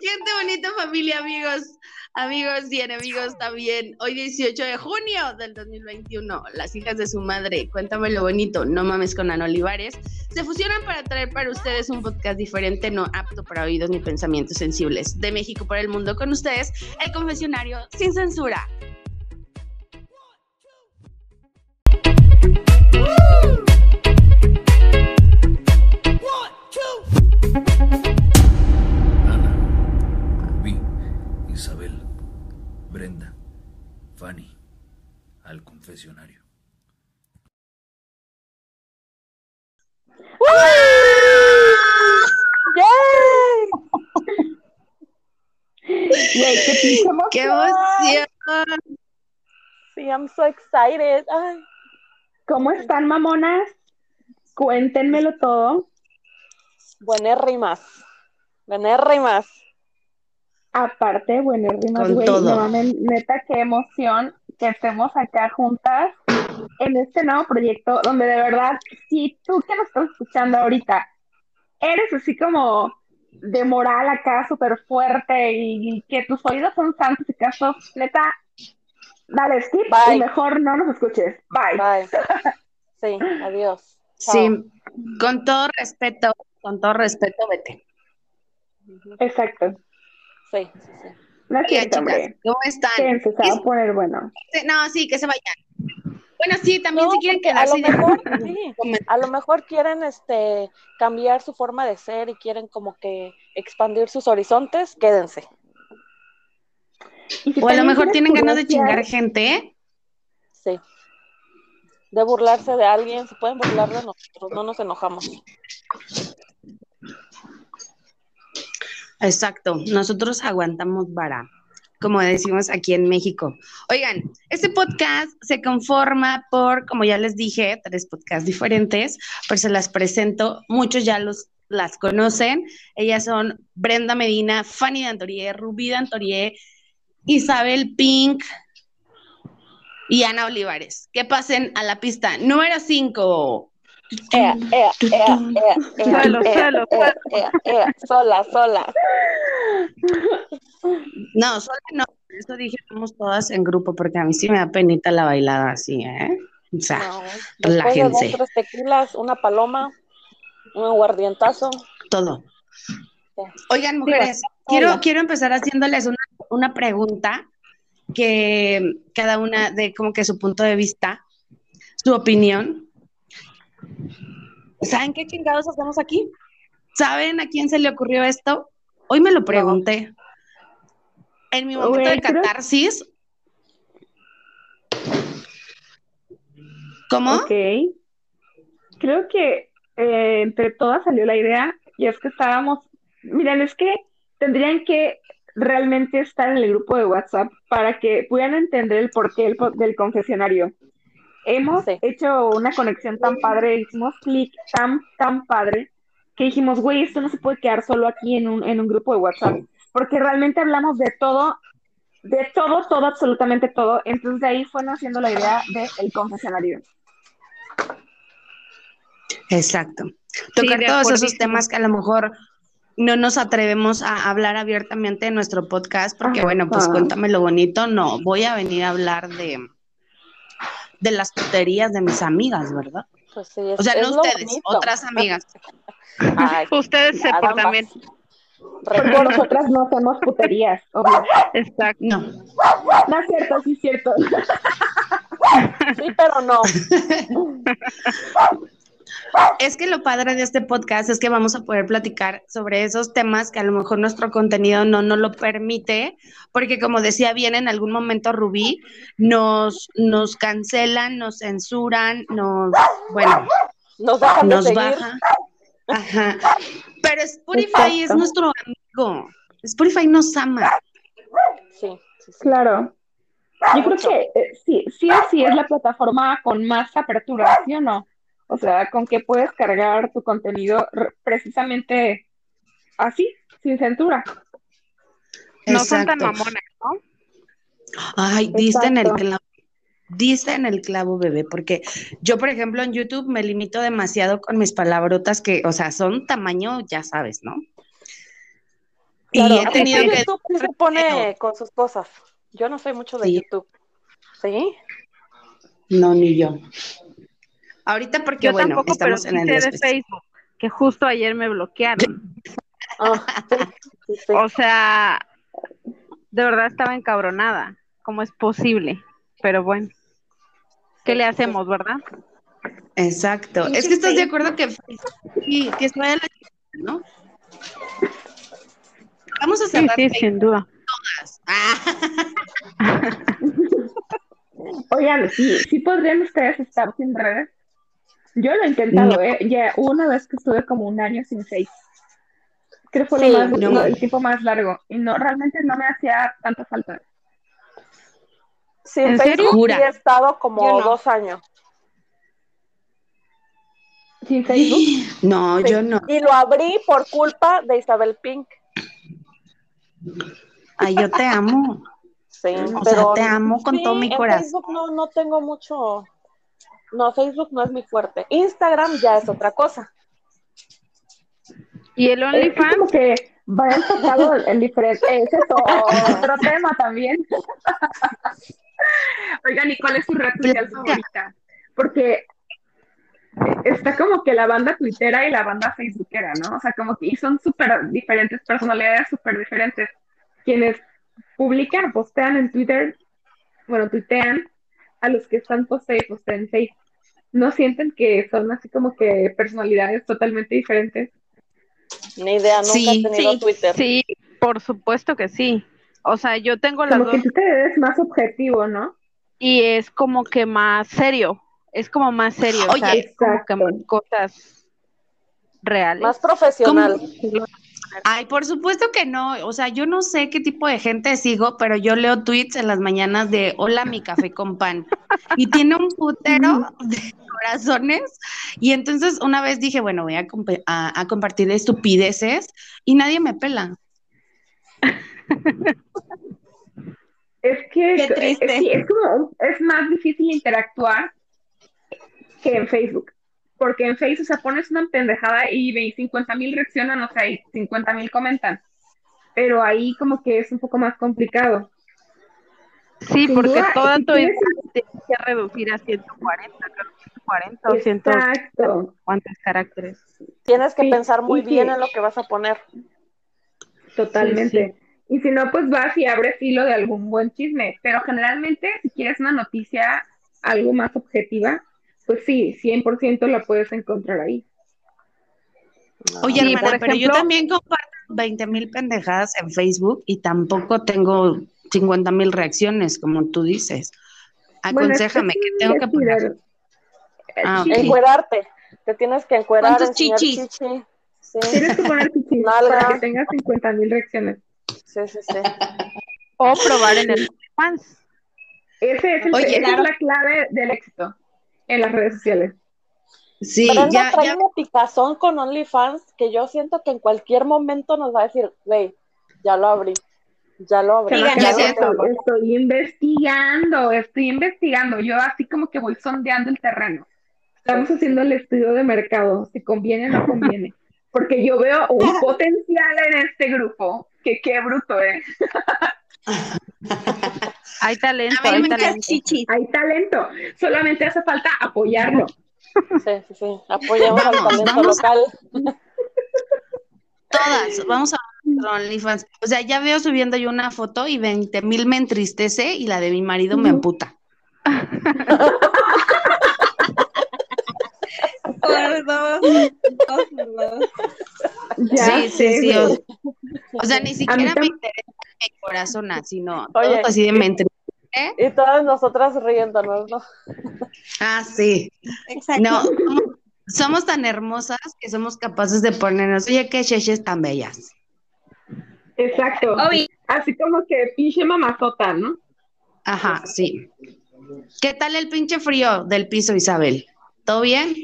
Gente bonita, familia, amigos, amigos y enemigos también. Hoy 18 de junio del 2021, las hijas de su madre, cuéntame lo bonito, no mames con Ana Olivares, se fusionan para traer para ustedes un podcast diferente, no apto para oídos ni pensamientos sensibles. De México para el mundo con ustedes, el confesionario sin censura. Confesionario. Yay, qué, ¡Qué emoción! Sí, I'm so excited. ¿Cómo están, mamonas? Cuéntenmelo todo. Buenas rimas. Buenas rimas. Aparte, bueno, güey, no neta, qué emoción que estemos acá juntas en este nuevo proyecto, donde de verdad, si tú que nos estás escuchando ahorita, eres así como de moral acá súper fuerte y, que tus oídos son santos y casos, neta, dale skip y mejor no nos escuches. Bye. Bye. Sí, adiós. Sí, con todo respeto, con todo respeto, vete. Exacto. Sí, sí, sí. ¿Cómo están? se va a poner bueno. No, sí, que se vayan. Bueno, sí, también si quieren quedarse. A lo mejor, a lo mejor quieren este cambiar su forma de ser y quieren como que expandir sus horizontes, quédense. o a lo mejor tienen ganas de chingar gente. Sí. De burlarse de alguien, se pueden burlar de nosotros, no nos enojamos. Exacto, nosotros aguantamos vara, como decimos aquí en México. Oigan, este podcast se conforma por, como ya les dije, tres podcasts diferentes, pero se las presento, muchos ya los las conocen. Ellas son Brenda Medina, Fanny Dantorie, Rubí Dantorie, Isabel Pink y Ana Olivares. Que pasen a la pista número 5 sola, sola. No, sola no, eso dije, somos todas en grupo, porque a mí sí me da penita la bailada así, ¿eh? O sea, relájense. tres tequilas, una paloma, un aguardientazo. Todo. Oigan, mujeres, quiero, quiero empezar haciéndoles una, una pregunta que cada una de como que su punto de vista, su opinión, ¿Saben qué chingados hacemos aquí? ¿Saben a quién se le ocurrió esto? Hoy me lo pregunté. En mi momento de catarsis. ¿Cómo? Ok. Creo que eh, entre todas salió la idea y es que estábamos, miren, es que tendrían que realmente estar en el grupo de WhatsApp para que pudieran entender el porqué del confesionario hemos hecho una conexión tan padre, hicimos clic tan, tan padre, que dijimos, güey, esto no se puede quedar solo aquí en un, en un grupo de WhatsApp, porque realmente hablamos de todo, de todo, todo, absolutamente todo. Entonces de ahí fue naciendo la idea del el confesionario. Exacto. Tocar todos esos temas que a lo mejor no nos atrevemos a hablar abiertamente en nuestro podcast, porque bueno, pues cuéntame lo bonito, no, voy a venir a hablar de de las puterías de mis amigas, ¿verdad? Pues sí, o sea, no ustedes, otras amigas. ustedes se también. Porque nosotras no hacemos puterías, obvio. Exacto. No. No es cierto, sí es cierto. Sí, pero no. Es que lo padre de este podcast es que vamos a poder platicar sobre esos temas que a lo mejor nuestro contenido no nos lo permite, porque como decía bien en algún momento Rubí, nos, nos cancelan, nos censuran, nos, bueno, nos, nos baja. Ajá. Pero Spotify es nuestro amigo. Spotify nos ama. Sí, sí, claro. Yo creo que eh, sí, sí o sí es la plataforma con más apertura, ¿sí o no? O sea, con que puedes cargar tu contenido precisamente así, sin censura. No son tan mamones, ¿no? Ay, diste en el clavo. Diste en el clavo, bebé, porque yo, por ejemplo, en YouTube me limito demasiado con mis palabrotas que, o sea, son tamaño, ya sabes, ¿no? y he tenido que... YouTube se pone con sus cosas. Yo no soy mucho de YouTube. ¿Sí? No, ni yo. Ahorita porque, yo bueno, tampoco, estamos pero en sí el sé de. Facebook, que justo ayer me bloquearon. Sí, sí, sí. O sea, de verdad estaba encabronada. ¿Cómo es posible? Pero bueno, ¿qué le hacemos, verdad? Exacto. Es que estás de acuerdo que sí, que se vaya la ¿no? Vamos a Sí, cerrar sí, Facebook. sin duda. Ah, Oigan, sí, sí podrían ustedes estar sin redes. Yo lo he intentado, No. ¿eh? Ya una vez que estuve como un año sin Facebook. Creo que fue Sí, lo más, no. lo- el tiempo más largo. Y no, realmente no me hacía tanta falta. Sin ¿En serio? Facebook he estado como no. dos años. Sin Facebook. No, Sí. yo no. Y lo abrí por culpa de Isabel Pink. Ay, yo te amo. Sí, O pero sea, te amo con sí, todo mi en corazón. Facebook no, no tengo mucho. No, Facebook no es mi fuerte. Instagram ya es otra cosa. ¿Y el Es que como OnlyFans? que va enfocado en diferentes. Ese es otro tema también. Oigan, ¿y cuál es su red social favorita? Porque está como que la banda twittera y la banda facebookera, ¿no? O sea, como que y son súper diferentes personalidades, súper diferentes. Quienes publican, postean en Twitter, bueno, tuitean a los que están poste y postean en Facebook. ¿No sienten que son así como que personalidades totalmente diferentes? Ni idea, nunca Sí, he tenido sí, Twitter. Sí, por supuesto que sí. O sea, yo tengo las Como que dos Twitter es más objetivo, ¿no? y es como que más serio. Es como más serio. o sea, Oye, es como que exacto. más cosas reales. Más profesional. Ay, por supuesto que no. O sea, yo no sé qué tipo de gente sigo, pero yo leo tweets en las mañanas de hola, mi café con pan. Y tiene un putero de corazones. Y entonces una vez dije, bueno, voy a, comp- a- a compartir estupideces y nadie me pela. Es que es como, es más difícil interactuar que en Facebook. Porque en Facebook, o sea, pones una pendejada y ve- 50 mil reaccionan, o sea, y 50 mil comentan. Pero ahí como que es un poco más complicado. Sí, Sin porque duda, toda tu tienes que reducir a 140, creo que 140 o 100 Exacto, cuántos caracteres. Tienes que Sí, pensar muy bien sí. en lo que vas a poner. totalmente. Y si no, pues vas y abres hilo de algún buen chisme. Pero generalmente, si quieres una noticia algo más objetiva, pues sí, 100% la puedes encontrar ahí. Oye, Sí, hermana, por pero yo también comparto 20 mil pendejadas en Facebook y tampoco tengo 50 mil reacciones, como tú dices. Bueno, es que Aconsejame, es ¿qué tengo que poner? Ah. Encuerarte. Te tienes que encuerar, ¿Cuántos chichis? chichi. Sí, Tienes que poner chichis para que tengas 50 mil reacciones. sí, sí, sí. O probar en el OnlyFans. Ese es el- Oye, esa claro. es la clave del éxito en las redes sociales. Sí, Brenda ya, trae ya, una picazón con OnlyFans que yo siento que en cualquier momento nos va a decir, güey, ya lo abrí, ya lo abrí. Digan, ya ya lo sé, abrí". estoy, estoy investigando, estoy investigando. Yo así como que voy sondeando el terreno. Estamos haciendo el estudio de mercado, si conviene o no conviene. Porque yo veo un potencial en este grupo, que qué bruto, ¿eh? Hay talento, a mí hay talento. chichis. Hay talento, solamente hace falta apoyarlo. Sí, sí, sí. Apoyamos al talento vamos a- local. Todas, vamos a OnlyFans. O sea, ya veo subiendo yo una foto y 20 mil me entristece y la de mi marido me emputa. Por dos, dos, por dos. Ya sí, sí, sí. O, o sea, ni siquiera me interesa mi corazón, sino Oye. todo así de me entristece. Y todas nosotras riéndonos, ¿no? Ah, sí. Exacto. No, somos, somos tan hermosas que somos capaces de ponernos, oye, qué cheches tan bellas. Exacto. Obvio. Así como que pinche mamazota, ¿no? Ajá, sí. ¿Qué tal el pinche frío del piso, Isabel? ¿Todo bien?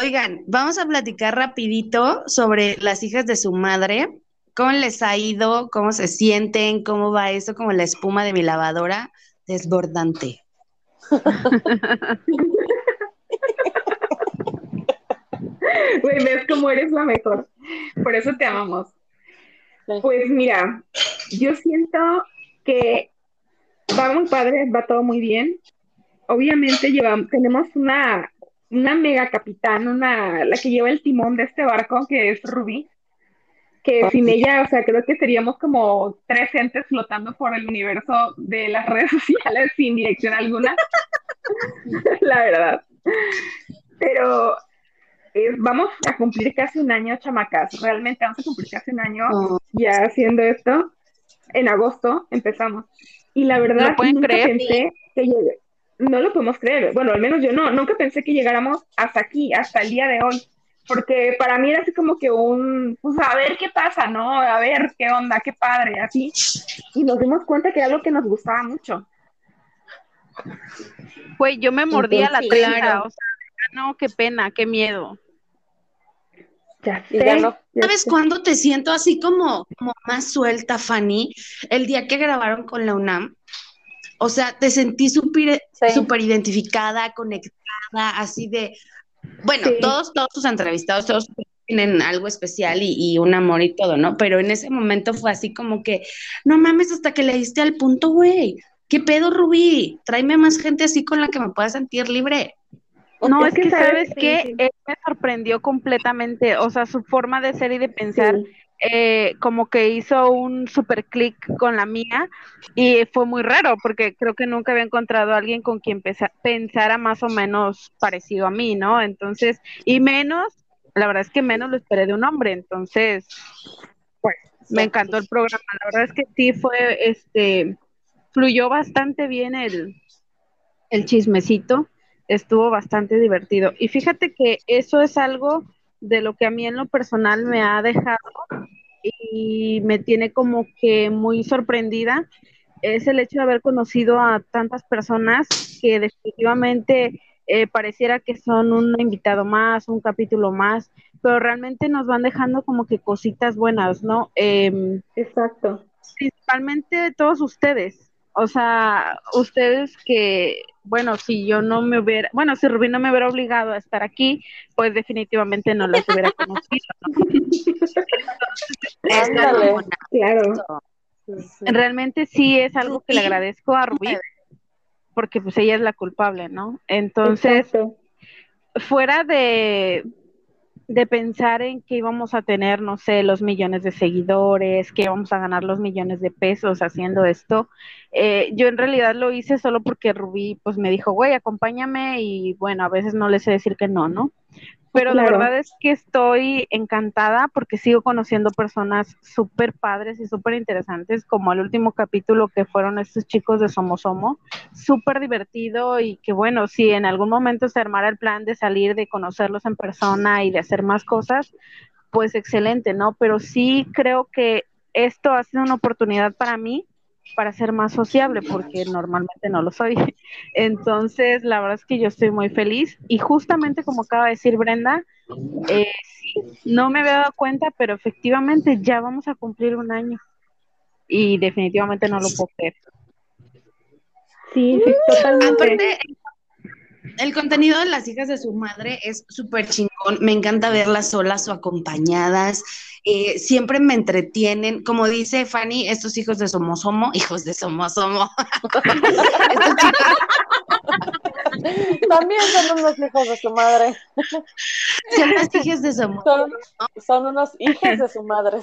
Oigan, vamos a platicar rapidito sobre las hijas de su madre. ¿Cómo les ha ido? ¿Cómo se sienten? ¿Cómo va eso? Como la espuma de mi lavadora, desbordante. Güey, ves cómo eres la mejor. Por eso te amamos. Pues mira, yo siento que va muy padre, va todo muy bien. Obviamente llevamos, tenemos una, una mega capitán, una, la que lleva el timón de este barco, que es Ruby, que sin ella, o sea, creo que seríamos como tres entes flotando por el universo de las redes sociales sin dirección alguna, la verdad. Pero eh, vamos a cumplir casi un año, chamacas, realmente vamos a cumplir casi un año Oh. ya haciendo esto. En agosto empezamos. Y la verdad, ¿Lo pueden nunca creer? pensé que llegue- No lo podemos creer. Bueno, al menos yo no. Nunca pensé que llegáramos hasta aquí, hasta el día de hoy. Porque para mí era así como que un, pues a ver qué pasa, ¿no? A ver qué onda, qué padre, así. Y nos dimos cuenta que era algo que nos gustaba mucho. Güey, yo me mordía la Sí, 30, claro. o sea, no, qué pena, qué miedo. Ya sé. ya no. ya ¿Sabes sé. cuándo te siento así como, como más suelta, Fanny? El día que grabaron con la UNAM. O sea, te sentí súper Sí. identificada, conectada, así de... Bueno, Sí. todos, todos tus entrevistados, todos tienen algo especial y, y un amor y todo, ¿no? Pero en ese momento fue así como que, no mames, hasta que le diste al punto, güey. ¿Qué pedo, Rubí? Tráeme más gente así con la que me pueda sentir libre. No, Es que que, sabes- sí. Él me sorprendió completamente, o sea, su forma de ser y de pensar, Sí. eh, como que hizo un super clic con la mía y fue muy raro porque creo que nunca había encontrado a alguien con quien pensara más o menos parecido a mí, ¿no? Entonces, y menos, la verdad es que menos lo esperé de un hombre, entonces, pues, me encantó el programa, la verdad es que sí fue, este, fluyó bastante bien el, el chismecito, estuvo bastante divertido. Y fíjate que eso es algo de lo que a mí en lo personal me ha dejado y me tiene como que muy sorprendida, es el hecho de haber conocido a tantas personas que definitivamente eh, pareciera que son un invitado más, un capítulo más, pero realmente nos van dejando como que cositas buenas, ¿no? Em, Exacto. principalmente todos ustedes. O sea, ustedes que, bueno, si yo no me hubiera, bueno, si Rubí no me hubiera obligado a estar aquí, pues definitivamente no las hubiera conocido. ¿no? Ándale. Claro. Realmente sí es algo que le agradezco a Rubí, porque pues ella es la culpable, ¿no? Entonces, Exacto. fuera de, de pensar en que íbamos a tener, no sé, los millones de seguidores, que íbamos a ganar los millones de pesos haciendo esto, eh, yo en realidad lo hice solo porque Rubí pues me dijo, güey, acompáñame y bueno, a veces no le sé decir que no, ¿no? Pero la verdad es que estoy encantada porque sigo conociendo personas súper padres y súper interesantes, como el último capítulo que fueron estos chicos de Somos Somo, súper divertido y que bueno, si en algún momento se armara el plan de salir, de conocerlos en persona y de hacer más cosas, pues excelente, ¿no? Pero sí creo que esto ha sido una oportunidad para mí para ser más sociable, porque normalmente no lo soy. Entonces, la verdad es que yo estoy muy feliz y justamente como acaba de decir Brenda, eh, sí, no me había dado cuenta, pero efectivamente ya vamos a cumplir un año y definitivamente no lo puedo creer. Sí, sí, totalmente. Aparte, el contenido de las hijas de su madre es súper chingón. Me encanta verlas solas o acompañadas. Eh, siempre me entretienen. Como dice Fanny, estos hijos de Somosomo, hijos de Somosomo. estos chicos También son unos hijos de su madre. son las hijas de Somosomo. Son, son unos hijos de su madre.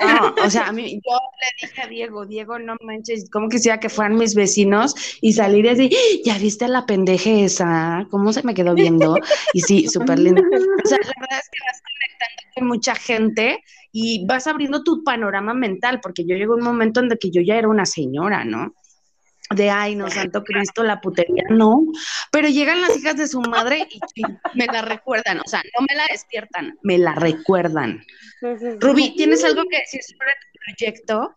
No, o sea, a mí, yo le dije a Diego, Diego, no manches, ¿cómo quisiera que fueran mis vecinos y salir así, ya viste a la pendeje esa, cómo se me quedó viendo, y sí, súper linda. O sea, la verdad es que vas conectando con mucha gente y vas abriendo tu panorama mental, porque yo llegó un momento en el que yo ya era una señora, ¿no? De, ay, no, santo Cristo, la putería, no. Pero llegan las hijas de su madre y me la recuerdan, o sea, no me la despiertan, me la recuerdan. Rubí, ¿tienes algo que decir sobre tu proyecto?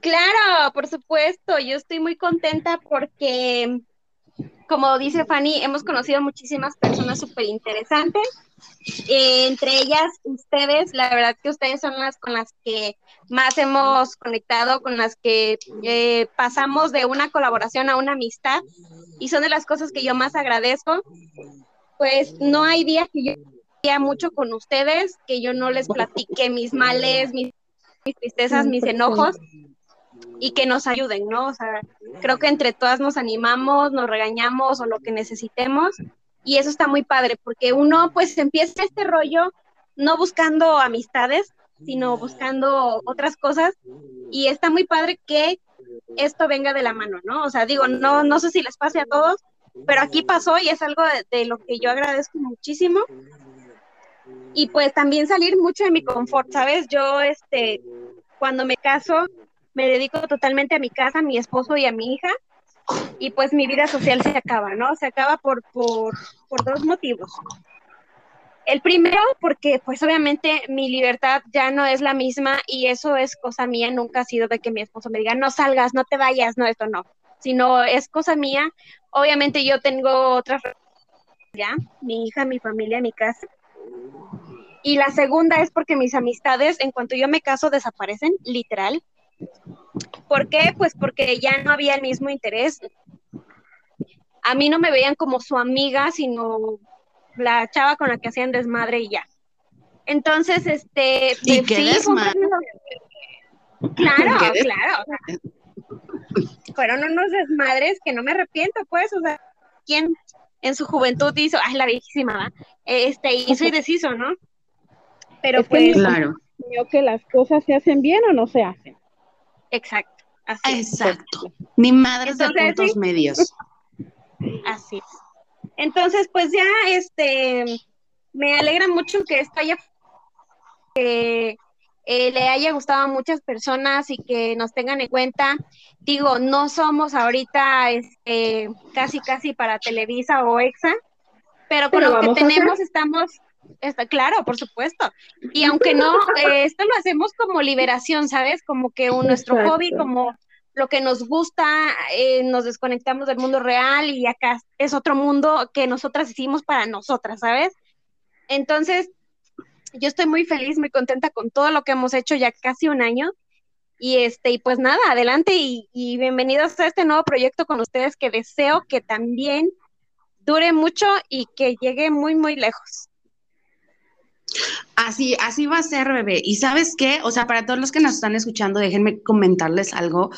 Claro, por supuesto, yo estoy muy contenta porque, como dice Fanny, hemos conocido muchísimas personas súper interesantes. Eh, entre ellas, ustedes, la verdad que ustedes son las con las que más hemos conectado, con las que eh, pasamos de una colaboración a una amistad y son de las cosas que yo más agradezco. pues no hay día que yo esté mucho con ustedes, que yo no les platique mis males, mis, mis tristezas, mis enojos y que nos ayuden, ¿no? O sea, creo que entre todas nos animamos, nos regañamos o lo que necesitemos y eso está muy padre porque uno pues empieza este rollo no buscando amistades, sino buscando otras cosas y está muy padre que esto venga de la mano, ¿no? O sea, digo, no, no sé si les pase a todos, pero aquí pasó y es algo de, lo que yo agradezco muchísimo. Y pues también salir mucho de mi confort, ¿sabes? Yo, este, cuando me caso, me dedico totalmente a mi casa, a mi esposo y a mi hija. Y pues mi vida social se acaba, ¿no? Se acaba por, por, por dos motivos. El primero, porque pues obviamente mi libertad ya no es la misma y eso es cosa mía, nunca ha sido de que mi esposo me diga, no salgas, no te vayas, no, esto no, sino es cosa mía Obviamente yo tengo otra ya, mi hija, mi familia, mi casa. Y la segunda es porque mis amistades, en cuanto yo me caso, desaparecen, literal. ¿Por qué? Pues porque ya no había el mismo interés. A mí no me veían como su amiga, sino la chava con la que hacían desmadre y ya. Entonces, este... ¿Y qué desmadre? Claro, claro fueron unos desmadres que no me arrepiento, pues, o sea, ¿quién en su juventud hizo, ay, la viejísima, este, hizo y deshizo, ¿no? Pero pues, claro. que las cosas se hacen bien o no se hacen. Exacto. Así Exacto. Ni madres de puntos medios. Así es. Entonces, pues ya, este, me alegra mucho que esto haya, que eh, le haya gustado a muchas personas y que nos tengan en cuenta. Digo, no somos ahorita este, casi, casi para Televisa o EXA, pero con lo que tenemos estamos, está claro, por supuesto. Y aunque no, eh, esto lo hacemos como liberación, ¿sabes? Como que un, nuestro hobby, como lo que nos gusta, eh, nos desconectamos del mundo real y acá es otro mundo que nosotras hicimos para nosotras, ¿sabes? Entonces, yo estoy muy feliz, muy contenta con todo lo que hemos hecho ya casi un año. Y este, y pues nada, adelante y, y bienvenidos a este nuevo proyecto con ustedes que deseo que también dure mucho y que llegue muy, muy lejos. Así, así va a ser, bebé. Y sabes qué, o sea, para todos los que nos están escuchando, déjenme comentarles algo.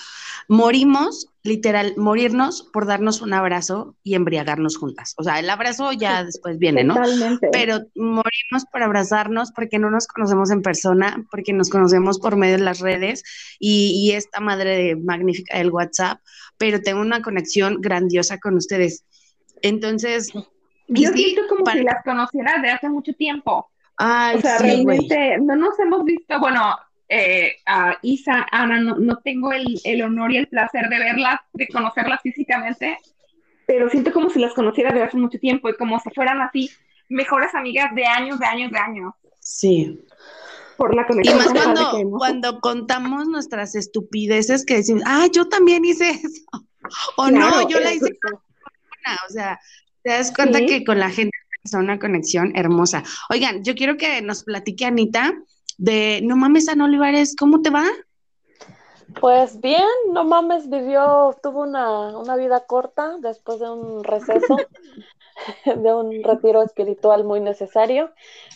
Morimos, literal, morirnos por darnos un abrazo y embriagarnos juntas. O sea, el abrazo ya después viene, ¿no? Totalmente. Pero morimos por abrazarnos porque no nos conocemos en persona, porque nos conocemos por medio de las redes y, y esta madre magnífica del WhatsApp, pero tengo una conexión grandiosa con ustedes. Entonces, yo siento como si las conociera de hace mucho tiempo o sea, realmente no nos hemos visto, bueno, eh, a Isa, Ana, no, tengo el, honor y el placer de verlas, de conocerlas físicamente, pero siento como si las conociera de hace mucho tiempo y como si fueran así mejores amigas de años, de años, de años. Sí. Por la conexión. Y más cuando, cuando contamos nuestras estupideces que decimos, ah, yo también hice eso. O no, yo la hice. O sea, te das cuenta que con la gente es una conexión hermosa. Oigan, yo quiero que nos platique Anita de No mames, Ana Olivares, ¿cómo te va? Pues bien, no mames, vivió, tuvo una, una vida corta después de un receso, de un retiro espiritual muy necesario,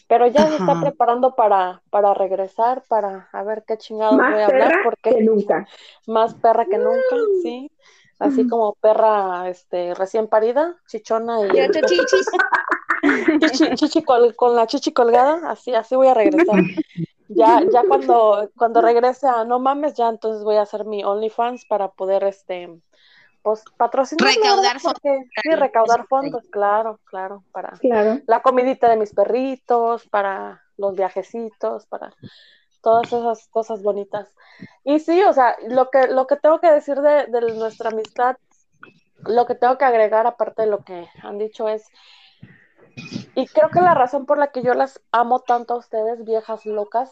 pero ya se está preparando para, para regresar, para a ver qué chingados voy a hablar, porque nunca. Más perra que nunca, sí así como perra este, recién parida, chichona y... chichi, con la chichi colgada, así, así voy a regresar. Ya, ya cuando, cuando regrese a No Mames, ya entonces voy a hacer mi OnlyFans para poder, este, pues, patrocinar. Recaudar fondos. Sí, recaudar fondos, claro, claro, para la comidita de mis perritos, para los viajecitos, para todas esas cosas bonitas. Y sí, o sea, lo que, lo que tengo que decir de, nuestra amistad, lo que tengo que agregar aparte de lo que han dicho es, y creo que la razón por la que yo las amo tanto a ustedes, viejas locas,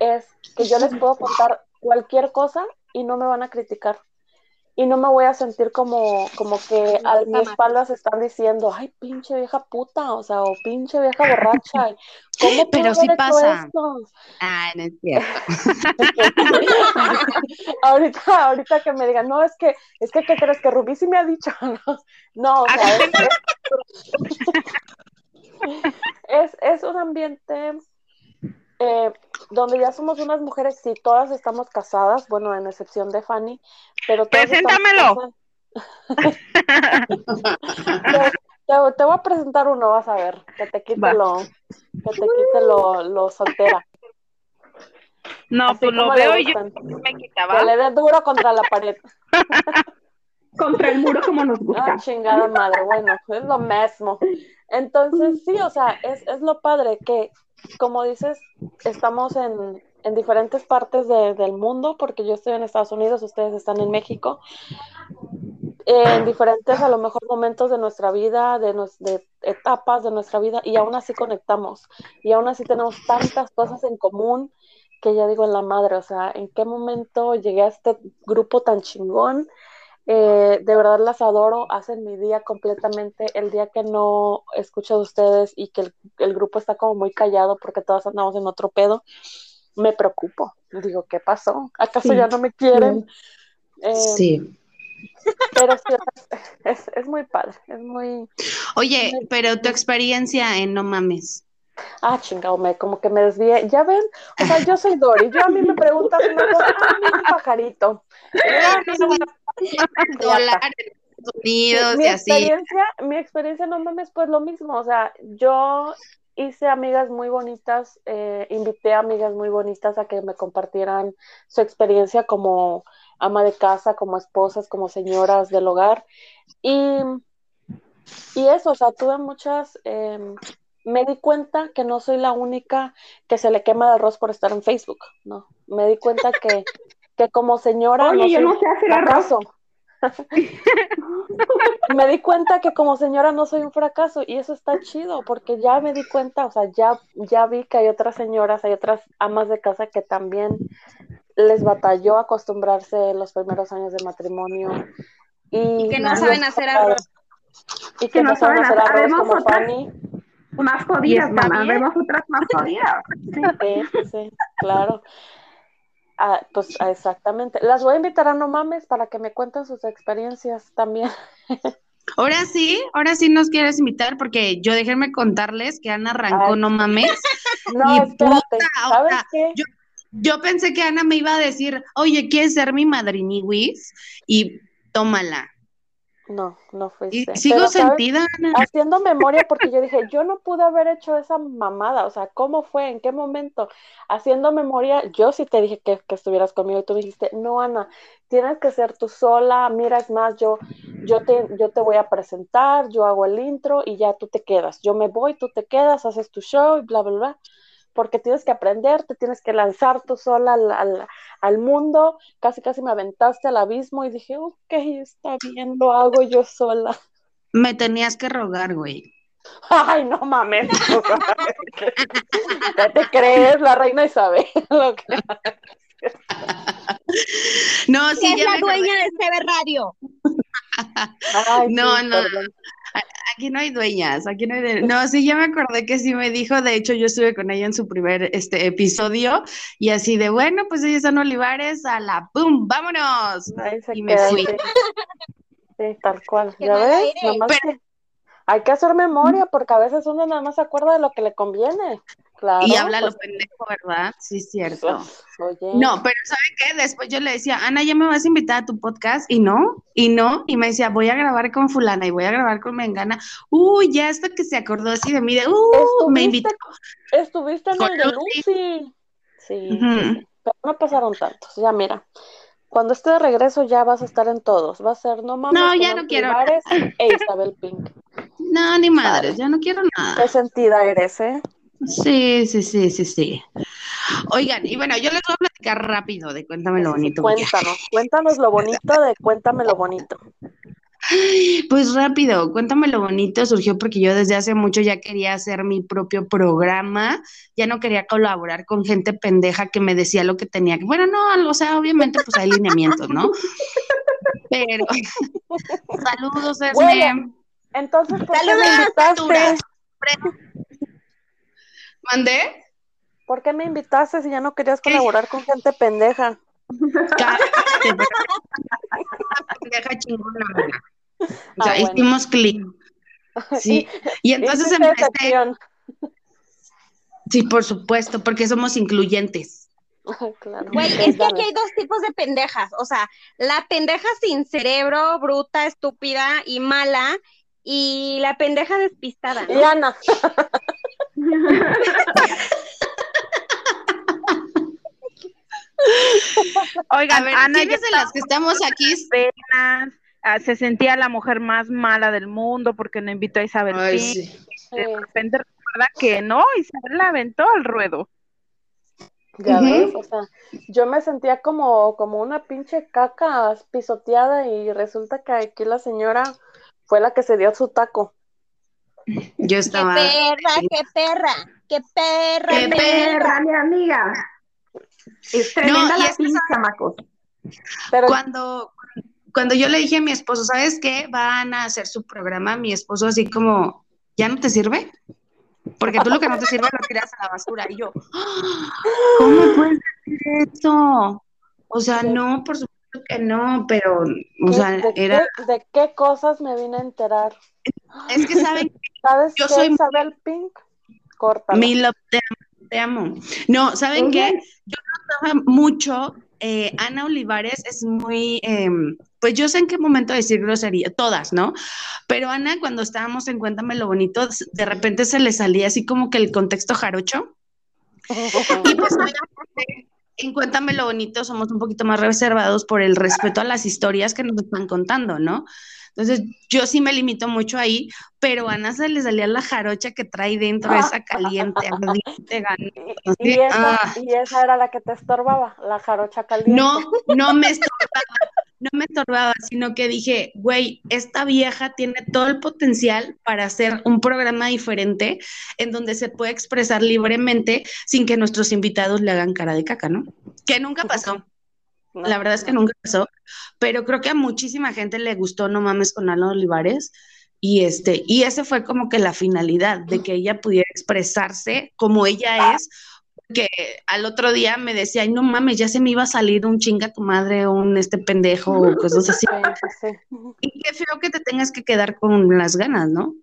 es que yo les puedo contar cualquier cosa y no me van a criticar y no me voy a sentir como, como que a mi espalda se están diciendo, ay, pinche vieja puta, o sea, o pinche vieja borracha. ¿Cómo Pero sí pasa. Ah, no es cierto. ahorita, ahorita que me digan, no, es que, es que, ¿qué crees que Rubí sí me ha dicho? no, o sea, ambiente eh, donde ya somos unas mujeres, sí, todas estamos casadas, bueno, en excepción de Fanny, pero Preséntamelo. te, voy a presentar uno, vas a ver, que te quite lo, que te quite lo, soltera. No, pues lo veo y yo me quitaba. Que le dé duro contra la pared. contra el muro como nos gusta. Ah, chingada madre, bueno, es lo mismo. Entonces, sí, o sea, es, es lo padre que, como dices, estamos en, en diferentes partes del mundo, porque yo estoy en Estados Unidos, ustedes están en México, en diferentes a lo mejor momentos de nuestra vida, de, de etapas de nuestra vida, y aún así conectamos, y aún así tenemos tantas cosas en común que ya digo en la madre, o sea, en qué momento llegué a este grupo tan chingón eh, de verdad las adoro, hacen mi día completamente. El día que no escucho de ustedes y que el, grupo está como muy callado porque todos andamos en otro pedo, me preocupo. Digo, ¿qué pasó? ¿Acaso ya no me quieren? sí. Em, pero sí, es, es, muy padre, es muy... Oye, pero tu experiencia en No Mames. Ah, chingado, me, como que me desvié. Ya ven, o sea, yo soy Dori. Yo a mí me cosa, ah, mi pajarito. Unidos mi, y así. Experiencia, mi experiencia, no mames, pues lo mismo. O sea, yo hice amigas muy bonitas, eh, invité a amigas muy bonitas a que me compartieran su experiencia como ama de casa, como esposas, como señoras del hogar. Y, y eso, o sea, tuve muchas eh, me di cuenta que no soy la única que se le quema el arroz por estar en Facebook, ¿no? Me di cuenta que, que como señora... Oye, yo no sé hacer arroz. me di cuenta que como señora no soy un fracaso y eso está chido porque ya me di cuenta, o sea, ya, ya vi que hay otras señoras, hay otras amas de casa que también les batalló acostumbrarse los primeros años de matrimonio. Y, que no saben hacer arroz. Y que, no, saben hacer arroz como Fanny más jodidas, mamá, vemos otras más jodidas. Sí, sí, claro. Ah, pues exactamente. Las voy a invitar a No Mames para que me cuenten sus experiencias también. Ahora sí, ahora sí nos quieres invitar porque yo déjenme contarles que Ana arrancó No Mames. No, espérate, ¿sabes qué? Yo, yo, pensé que Ana me iba a decir, oye, ¿quieres ser mi madriniwis? Y tómala. No, no fuiste. sigo sentida. Haciendo memoria porque yo dije, yo no pude haber hecho esa mamada, o sea, ¿cómo fue? ¿En qué momento? Haciendo memoria, yo sí te dije que, estuvieras conmigo y tú dijiste, no, Ana, tienes que ser tú sola, mira, es más, yo, yo, te, yo te voy a presentar, yo hago el intro y ya tú te quedas. Yo me voy, tú te quedas, haces tu show y bla, bla, bla porque tienes que aprender, te tienes que lanzar tú sola al, al, mundo, casi casi me aventaste al abismo y dije, ok, está bien, lo hago yo sola. Me tenías que rogar, güey. Ay, no mames. ¿Qué te crees? La reina Isabel. no, sí, es la dueña de CB Radio. no, no. Aquí no hay dueñas, aquí no hay No, sí, ya me acordé que sí me dijo, de hecho yo estuve con ella en su primer este, episodio y así de, bueno, pues ellos son Olivares, a la ¡pum! ¡Vámonos! y me fui. Sí, tal cual. ¿Ya ves? hay que hacer memoria porque a veces uno nada más se acuerda de lo que le conviene. Y habla lo pues pendejo, ¿verdad? Sí, cierto. Pues, no, pero ¿saben qué? Después yo le decía, Ana, ¿ya me vas a invitar a tu podcast? Y no, y no, y me decía, voy a grabar con fulana y voy a grabar con Mengana. Uy, ya hasta que se acordó así de mí, de, uh, me invitó. Estuviste en el de Lucy. Sí, pero no pasaron tantos, ya mira. Cuando esté de regreso ya vas a estar en todos. Va a ser no mames. No, ya no quiero. E Isabel Pink. No, ni madres, ya no quiero nada. Qué sentida eres, ¿eh? Sí, sí, sí, sí, sí. Oigan, y bueno, yo les voy a platicar rápido de Cuéntame lo bonito. cuéntanos, cuéntanos lo bonito de Cuéntame lo bonito. Pues rápido, cuéntame lo bonito, surgió porque yo desde hace mucho ya quería hacer mi propio programa, ya no quería colaborar con gente pendeja que me decía lo que tenía que, bueno, no, o sea, obviamente pues hay lineamientos, ¿no? Pero saludos, Esme. entonces, ¿por qué me invitaste? ¿Mandé? ¿Por qué me invitaste si ya no querías colaborar con gente pendeja? pendeja chingona, o sea, ah, hicimos clic. Sí. Y entonces empecé. Sí, por supuesto, porque somos incluyentes. Claro. Güey, es que aquí hay dos tipos de pendejas. O sea, la pendeja sin cerebro, bruta, estúpida y mala, y la pendeja despistada. Y Ana. Oigan, Ana, ¿quiénes de las que estamos aquí? Ah, se sentía la mujer más mala del mundo porque no invitó a Isabel. Ay, sí. De repente recuerda que no, Isabel la aventó al ruedo. Ya ves, o sea, yo me sentía como, como una pinche caca pisoteada y resulta que aquí la señora fue la que se dio su taco. Yo estaba. ¡Qué perra, qué perra! ¡Qué perra! ¡Qué perra, mi amiga! Es tremenda la pinche, chamacos. Pero cuando, cuando yo le dije a mi esposo, ¿sabes qué? Van a hacer su programa, mi esposo así como, ¿ya no te sirve? Porque tú lo que no te sirve lo tiras a la basura. Y yo, ¡Ah! ¿cómo puedes decir eso? O sea, no, por supuesto que no, pero, o sea, ¿De era... Qué, ¿De qué cosas me vine a enterar? Es que saben, ¿sabes yo qué, soy Isabel Pink? Corta. Mi love, te amo. No, ¿saben qué? Yo notaba mucho eh, Ana Olivares es muy, em, pues yo sé en qué momento decir grosería, todas, ¿no? Pero Ana, cuando estábamos en Cuéntame lo bonito, de repente se le salía así como que el contexto jarocho. y pues en Cuéntame lo bonito somos un poquito más reservados por el respeto a las historias que nos están contando, ¿no? Entonces, yo sí me limito mucho ahí, pero a Ana se le salía la jarocha que trae dentro, esa caliente, ardiente, ¿Y, esa, ah. y esa era la que te estorbaba, la jarocha caliente. No, no me estorbaba, no me estorbaba, sino que dije, güey, esta vieja tiene todo el potencial para hacer un programa diferente en donde se puede expresar libremente sin que nuestros invitados le hagan cara de caca, ¿no? Que nunca pasó. La verdad es que nunca pasó, pero creo que a muchísima gente le gustó No mames con Ana Olivares y este y ese fue como que la finalidad de que ella pudiera expresarse como ella es, que al otro día me decía, "Ay, no mames, ya se me iba a salir un chinga tu madre, un este pendejo o cosas así." Y qué feo que te tengas que quedar con las ganas, ¿no?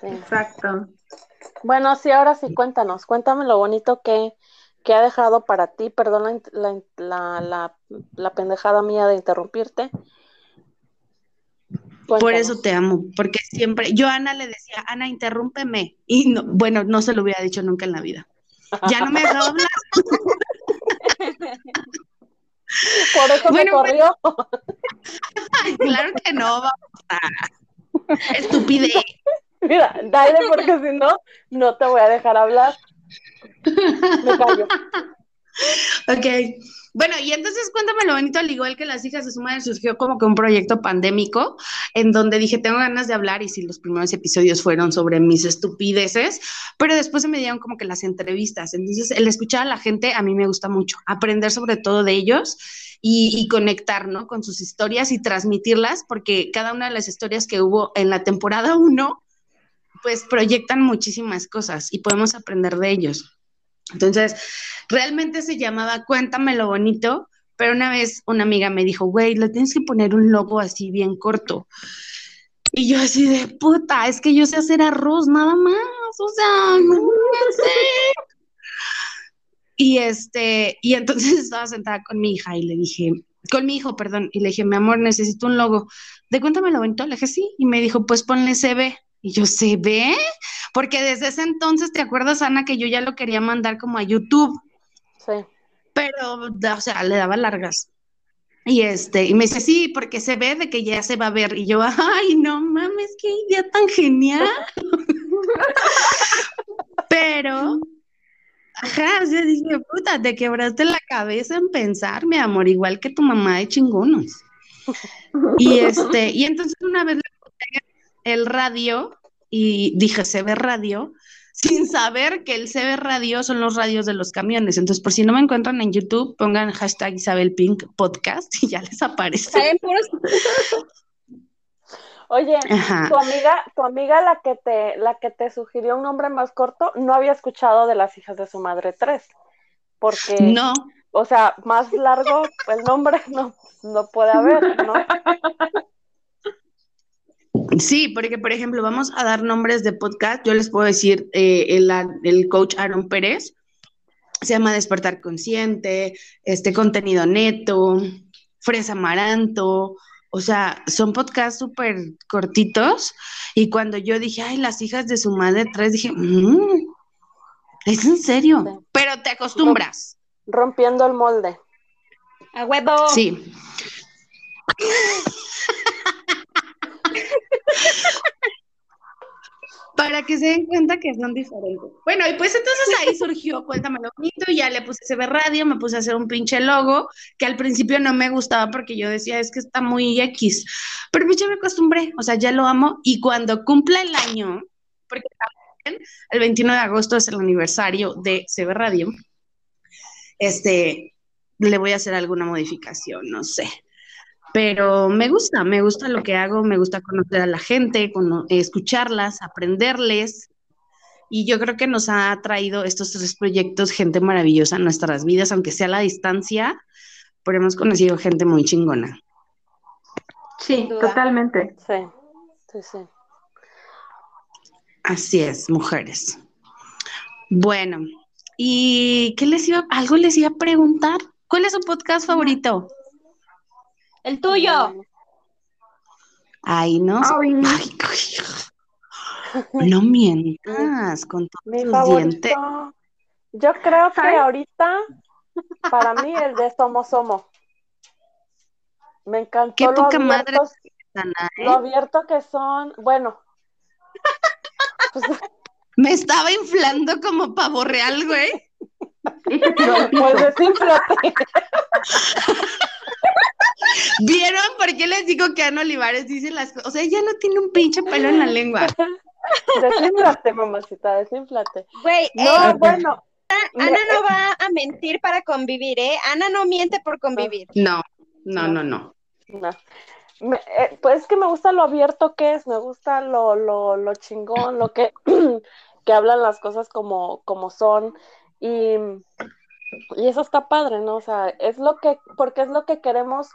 Sí, exacto. Bueno, sí, ahora sí, cuéntanos, cuéntame lo bonito que ¿Qué ha dejado para ti? Perdón la, pendejada mía de interrumpirte. Por eso te amo, porque siempre, yo a Ana le decía, Ana, interrúmpeme. Y no, bueno, no se lo hubiera dicho nunca en la vida. Ya no me dejaba hablar. Por eso me corrió. claro que no, vamos a... Estupidez. Mira, dale, porque si no, no te voy a dejar hablar. Me callo. Ok. Bueno, y entonces cuéntame lo bonito, al igual que las hijas de su madre, surgió como que un proyecto pandémico en donde dije, tengo ganas de hablar y si los primeros episodios fueron sobre mis estupideces, pero después se me dieron como que las entrevistas. Entonces, el escuchar a la gente a mí me gusta mucho, aprender sobre todo de ellos y, y conectar, ¿no? Con sus historias y transmitirlas, porque cada una de las historias que hubo en la temporada 1 pues proyectan muchísimas cosas y podemos aprender de ellos. Entonces, realmente se llamaba Cuéntame lo bonito, pero una vez una amiga me dijo, güey, le tienes que poner un logo así bien corto. Y yo así de puta, es que yo sé hacer arroz nada más, o sea, no sé. Y este, y entonces estaba sentada con mi hija y le dije, con mi hijo, perdón, y le dije, mi amor, necesito un logo. De cuéntame lo bonito, le dije sí, y me dijo, pues ponle CB. Y yo, ¿se ve? Porque desde ese entonces, ¿te acuerdas, Ana, que yo ya lo quería mandar como a YouTube? Sí. Pero, o sea, le daba largas. Y este, y me dice, sí, porque se ve de que ya se va a ver. Y yo, ay, no mames, qué idea tan genial. Pero, ajá, yo dije, puta, te quebraste la cabeza en pensar, mi amor, igual que tu mamá de chingonos. Y este, y entonces una vez el radio y dije CB Radio sin saber que el CB Radio son los radios de los camiones. Entonces, por si no me encuentran en YouTube, pongan hashtag Isabel Pink Podcast y ya les aparece. Oye, tu amiga, tu amiga la que te, la que te sugirió un nombre más corto, no había escuchado de las hijas de su madre tres. Porque no. O sea, más largo el nombre no, no puede haber, ¿no? Sí, porque por ejemplo, vamos a dar nombres de podcast. Yo les puedo decir, eh, el, el, coach Aaron Pérez se llama Despertar Consciente, este contenido neto, Fresa Amaranto. O sea, son podcasts súper cortitos. Y cuando yo dije, ay, las hijas de su madre tres, dije, mmm, es en serio. Pero te acostumbras. Rompiendo el molde. A huevo. Sí. Para que se den cuenta que son diferentes. Bueno, y pues entonces ahí surgió Cuéntamelo bonito, y ya le puse CB Radio, me puse a hacer un pinche logo, que al principio no me gustaba porque yo decía, es que está muy X, pero pues ya me acostumbré, o sea, ya lo amo, y cuando cumpla el año, porque también el 21 de agosto es el aniversario de CB Radio, este, le voy a hacer alguna modificación, no sé pero me gusta, me gusta lo que hago, me gusta conocer a la gente, escucharlas, aprenderles. Y yo creo que nos ha traído estos tres proyectos gente maravillosa en nuestras vidas, aunque sea a la distancia, pero hemos conocido gente muy chingona. Sí, totalmente. Sí, sí, sí. Así es, mujeres. Bueno, ¿y qué les iba, algo les iba a preguntar? ¿Cuál es su podcast favorito? El tuyo. Ay, no. no mientas con todos los dientes. Yo creo que ahorita, para mí, el de Somo Somo. Me encantó Qué poca madre ¿eh? lo abierto que son. Bueno. Me estaba inflando como pavo real, güey. pues desinflate. ¿Vieron por qué les digo que Ana Olivares dice las cosas? O sea, ella no tiene un pinche pelo en la lengua. Desinflate, mamacita, desinflate. Güey, no, eh, bueno. Ana no va a mentir para convivir, ¿eh? Ana no miente por convivir. No, no, no, no. no. Eh, pues es que me gusta lo abierto que es, me gusta lo, lo, lo chingón, lo que, que hablan las cosas como, como son. Y, y eso está padre, ¿no? O sea, es lo que, porque es lo que queremos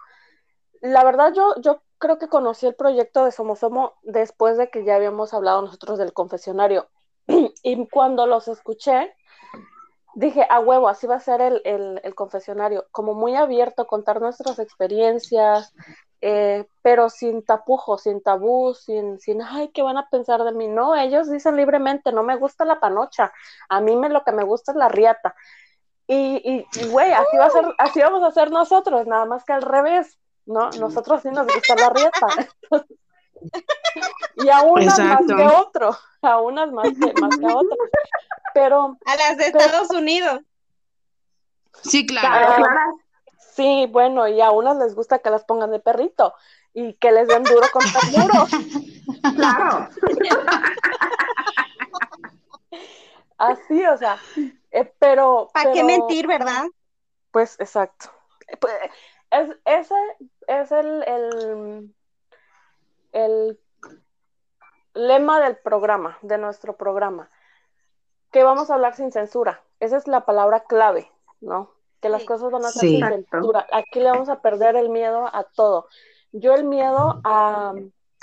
la verdad yo, yo creo que conocí el proyecto de Somosomo después de que ya habíamos hablado nosotros del confesionario. y cuando los escuché, dije, a huevo, así va a ser el, confesionario, como muy abierto, contar nuestras experiencias, eh, pero sin tapujos, sin tabú, sin, sin, ay, ¿qué van a pensar de mí? No, ellos dicen libremente, no me gusta la panocha, a mí me, lo que me gusta es la riata. Y, y, güey, así va a ser, así vamos a hacer nosotros, nada más que al revés. ¿No? Nosotros sí nos gusta la rieta. y a unas más que otro, a unas más que, más que a otras. Pero. A las de Estados Unidos. Sí, claro. Sí, bueno, y a unas les gusta que las pongan de perrito y que les den duro con duro. Claro. Así, o sea, eh, pero. ¿Para qué mentir, verdad? Pues exacto. Es, ese es el, el, lema del programa, de nuestro programa, que vamos a hablar sin censura. Esa es la palabra clave, ¿no? Que las cosas van a ser sin censura. Aquí le vamos a perder el miedo a todo. Yo el miedo a,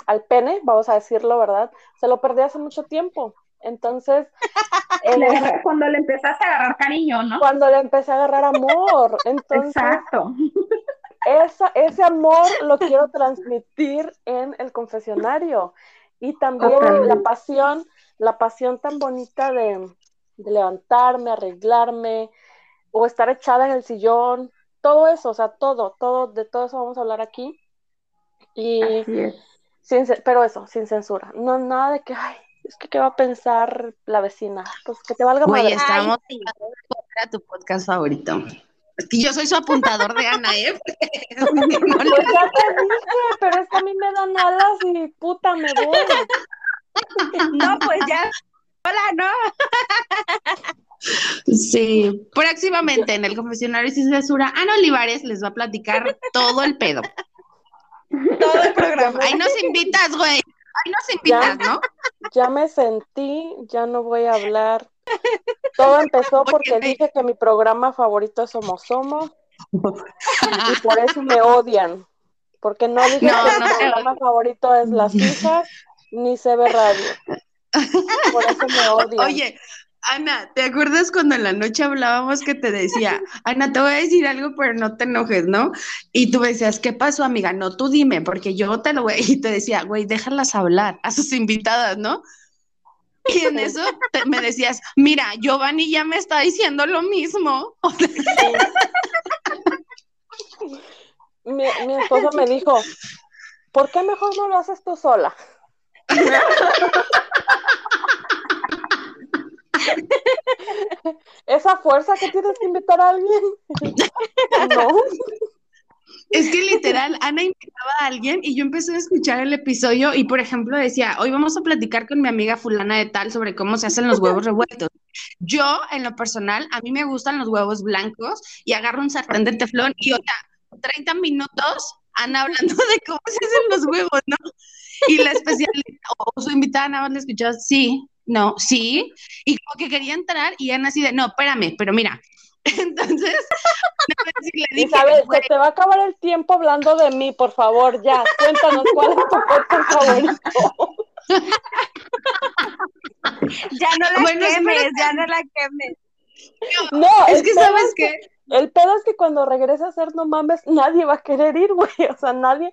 al pene, vamos a decirlo, ¿verdad? Se lo perdí hace mucho tiempo. Entonces, cuando le empezaste a agarrar cariño, ¿no? Cuando le empecé a agarrar amor. Entonces, Exacto ese amor lo quiero transmitir en el confesionario. Y también la pasión, la pasión tan bonita de, levantarme, arreglarme, o estar echada en el sillón, todo eso, o sea, todo, todo, de todo eso vamos a hablar aquí. Y sin, pero eso, sin censura. No, nada de que, ay, es que qué va a pensar la vecina. Pues que te valga Oye, estamos a tu podcast favorito. Es que yo soy su apuntador de Ana, ¿eh? pues ya te dije, pero es que a mí me dan alas y puta, me voy. No, pues ya. Hola, no. Sí, próximamente en el confesionario sin censura, Ana Olivares les va a platicar todo el pedo. Todo el programa. Ahí nos invitas, güey. Ahí nos invitas, ¿no? Ya me sentí, ya no voy a hablar. Todo empezó porque dije que mi programa favorito es Somos Somos y por eso me odian. Porque no dije que mi programa favorito es Las hijas ni se ve radio. Por eso me odio. Oye, Ana, ¿te acuerdas cuando en la noche hablábamos que te decía, Ana, te voy a decir algo, pero no te enojes, ¿no? Y tú decías, ¿qué pasó, amiga? No, tú dime, porque yo te lo voy. Y te decía, güey, déjalas hablar a sus invitadas, ¿no? Y en eso me decías, mira, Giovanni ya me está diciendo lo mismo. mi, mi esposo me dijo, ¿por qué mejor no lo haces tú sola? Esa fuerza que tienes que invitar a alguien. no. Es que literal, Ana invitaba a alguien y yo empecé a escuchar el episodio y, por ejemplo, decía, hoy vamos a platicar con mi amiga fulana de tal sobre cómo se hacen los huevos revueltos. Yo, en lo personal, a mí me gustan los huevos blancos y agarro un sartén de teflón y, otra, 30 minutos Ana hablando de cómo se hacen los huevos, ¿no? Y la especialista o su invitada nada más le escuchó, sí, no, sí, y como que quería entrar y Ana así de, no, espérame, pero mira, entonces, le dije, Isabel, se te va a acabar el tiempo hablando de mí, por favor, ya, cuéntanos cuál es tu podcast favorito. ya no la quemes, ya no la quemes. No, es que sabes que el pedo es que cuando regrese a hacer No Mames, nadie va a querer ir, güey. O sea, nadie.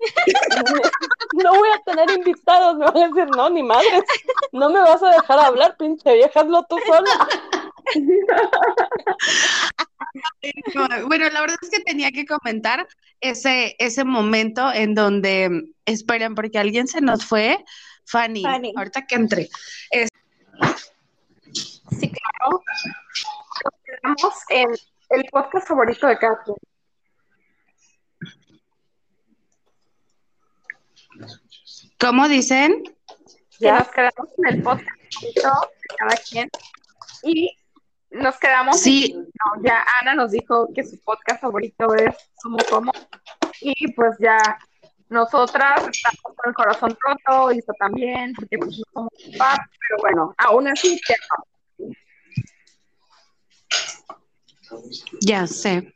no voy a tener invitados. Me van a decir, no, ni madre. No me vas a dejar hablar, pinche vieja, hazlo tú sola. bueno, la verdad es que tenía que comentar ese, ese momento en donde, esperen, porque alguien se nos fue. Fanny, ahorita que entré. Sí, claro. Estamos en el podcast favorito de cada quien. ¿Cómo dicen? Ya nos quedamos en el podcast favorito de cada quien. Y nos quedamos. Sí. ya Ana nos dijo que su podcast favorito es Como Como. Y pues ya nosotras estamos con el corazón roto y eso también, porque pues no somos pero bueno, aún así, ya sé.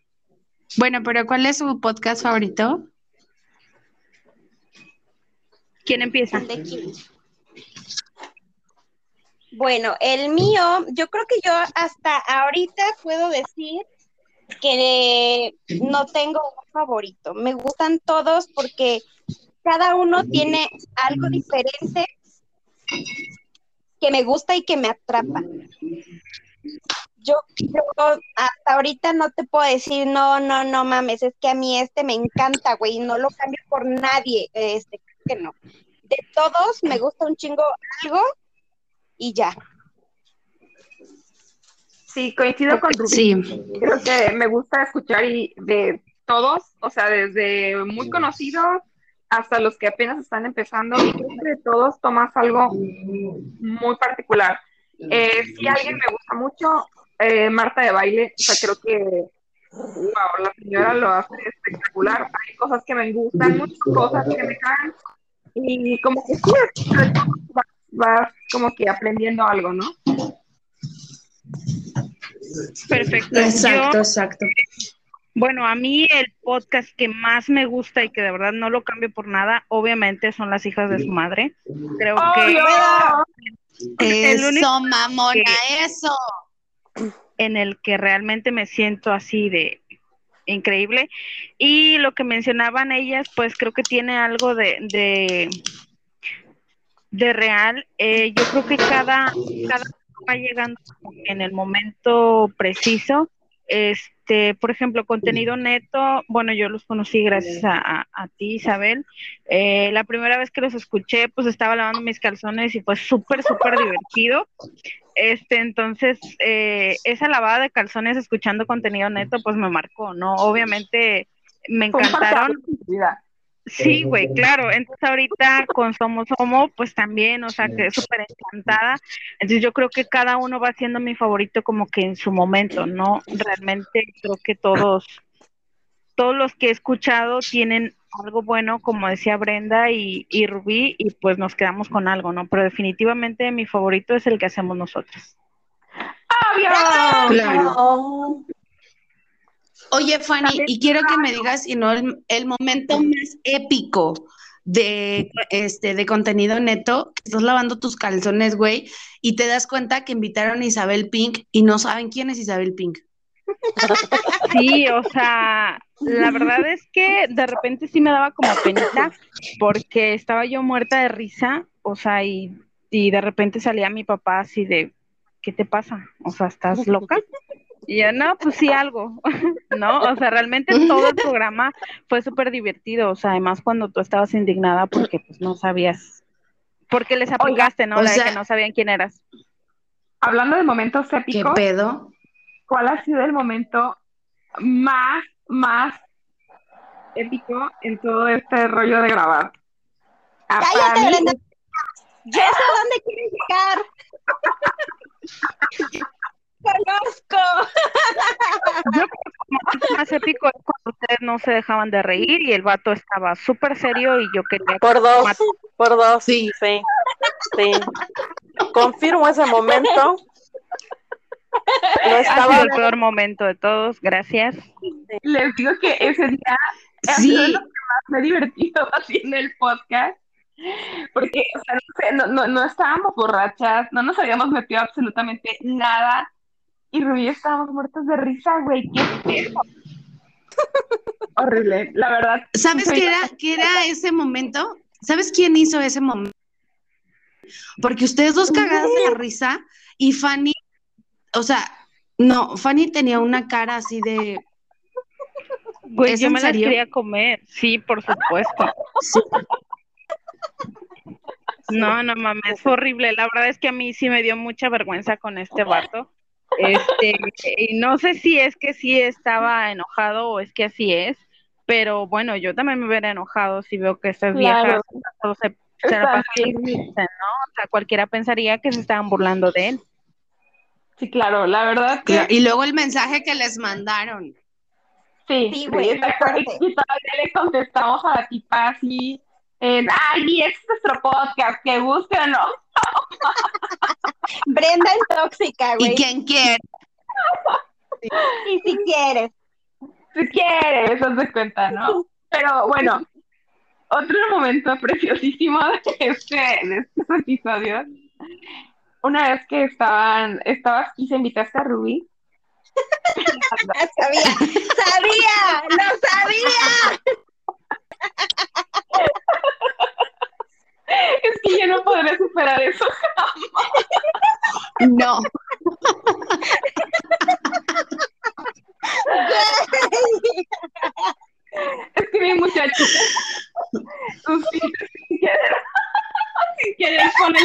Bueno, pero ¿cuál es su podcast favorito? ¿Quién empieza? Bueno, el mío, yo creo que yo hasta ahorita puedo decir que no tengo un favorito. Me gustan todos porque cada uno tiene algo diferente que me gusta y que me atrapa yo, hasta ahorita no te puedo decir, no, no, no mames, es que a mí este me encanta, güey, no lo cambio por nadie, este, que no. De todos me gusta un chingo algo y ya. Sí, coincido con Rubí. Sí. Creo que me gusta escuchar y de todos, o sea, desde muy conocidos hasta los que apenas están empezando, y creo que de todos tomas algo muy particular. Eh, si alguien me gusta mucho, eh, Marta de baile, o sea, creo que wow, la señora lo hace espectacular. Hay cosas que me gustan, muchas cosas que me caen. Y como que sí, vas, como que aprendiendo algo, ¿no? Perfecto. Exacto, exacto. Bueno, a mí el podcast que más me gusta y que de verdad no lo cambio por nada, obviamente son las hijas de su madre. Creo que eso, mamona, eso en el que realmente me siento así de increíble. Y lo que mencionaban ellas, pues creo que tiene algo de, de, real. Eh, yo creo que cada, cada va llegando en el momento preciso. Este, por ejemplo, contenido neto, bueno, yo los conocí gracias a, a, ti, Isabel. Eh, la primera vez que los escuché, pues estaba lavando mis calzones y fue súper, súper divertido. Este, entonces, eh, esa lavada de calzones escuchando contenido neto, pues me marcó, ¿no? Obviamente me encantaron. Sí, güey, claro. Entonces ahorita con Somos Homo, pues también, o sea, que súper encantada. Entonces yo creo que cada uno va siendo mi favorito como que en su momento, ¿no? Realmente creo que todos, todos los que he escuchado tienen algo bueno, como decía Brenda y, y Rubí, y pues nos quedamos con algo, ¿no? Pero definitivamente mi favorito es el que hacemos nosotros. ¡Obvio! Claro. Oye, Fanny, y quiero que me digas, y no, el, el, momento más épico de, este, de contenido neto, que estás lavando tus calzones, güey, y te das cuenta que invitaron a Isabel Pink y no saben quién es Isabel Pink. Sí, o sea, la verdad es que de repente sí me daba como penita porque estaba yo muerta de risa, o sea, y, y de repente salía mi papá así de, ¿qué te pasa? O sea, ¿estás loca? Y yo, no, pues sí, algo, ¿no? O sea, realmente todo el programa fue súper divertido, o sea, además cuando tú estabas indignada porque pues no sabías, porque les aplicaste, ¿no? La de que no sabían quién eras. Hablando de momentos épicos. ¿Qué pedo? ¿Cuál ha sido el momento más, más épico en todo este rollo de grabar? Cállate, Brenda. Yo sé dónde quieres llegar. conozco. Yo creo que más épico es cuando ustedes no se dejaban de reír y el vato estaba súper serio y yo quería... Por dos, por dos, sí, sí, sí. Confirmo ese momento. No estaba... Ha el peor momento de todos, gracias. Les digo que ese día sí. lo que más me he divertido haciendo el podcast porque o sea, no, no, no, estábamos borrachas, no nos habíamos metido absolutamente nada y Rubí estábamos muertos de risa, güey. ¿Qué Horrible, la verdad. ¿Sabes qué era, qué era ese momento? ¿Sabes quién hizo ese momento? Porque ustedes dos cagadas de la risa y Fanny, o sea, no, Fanny tenía una cara así de. Güey, yo me la quería comer, sí, por supuesto. Sí. No, no mames, fue horrible. La verdad es que a mí sí me dio mucha vergüenza con este vato. Este, y no sé si es que sí estaba enojado o es que así es, pero bueno, yo también me hubiera enojado si veo que estas viejas se, se la pasan ¿no? O sea, cualquiera pensaría que se estaban burlando de él. Sí, claro, la verdad que... Y luego el mensaje que les mandaron. Sí, sí, güey, y todavía le contestamos a la tipa así, en, ay, es nuestro podcast, que guste o no. Brenda es tóxica, güey. ¿Y quién quiere? Y si quieres. Si quieres, haz de cuenta, ¿no? Pero bueno, otro momento preciosísimo de este, de estos episodios. Una vez que estaban, estabas y se invitaste a Ruby. sabía, sabía, lo sabía. Es que yo no podré superar eso jamás. No. Es que mi muchacho, sus filtros sin querer, sin querer poner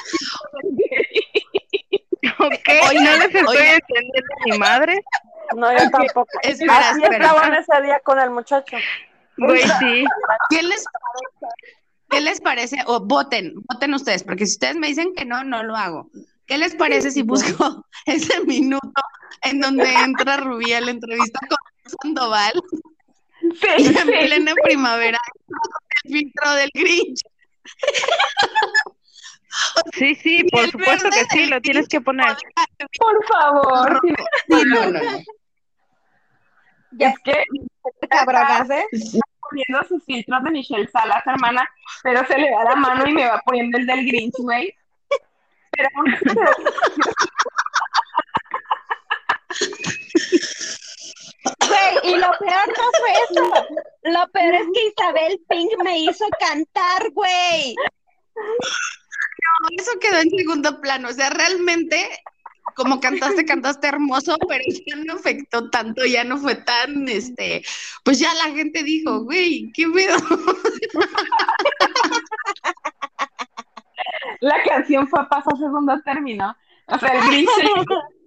Ok, Hoy no les estoy entendiendo a mi madre. No, yo tampoco. Espera, Así espera. estaban ese día con el muchacho. Güey, sí. ¿Qué les parece? ¿Qué les parece? O voten, voten ustedes, porque si ustedes me dicen que no, no lo hago. ¿Qué les parece si busco ese minuto en donde entra Rubí a la entrevista con Sandoval? Sí, en plena primavera, el filtro del Grinch. Sí, sí, por supuesto que sí, lo tienes que poner. Por favor. Sí, no, no, no. Es que cabronas, ¿eh? poniendo sus filtros de Michelle Salas, hermana, pero se le va la mano y me va poniendo el del Grinch, güey. Pero... Güey, y lo peor no fue eso. Lo peor es que Isabel Pink me hizo cantar, güey. No, eso quedó en segundo plano. O sea, realmente, como cantaste, cantaste hermoso, pero ya no afectó tanto, ya no fue tan, este, pues ya la gente dijo, güey, qué pedo. La canción fue pasó a segundo término. O sea, el Grinch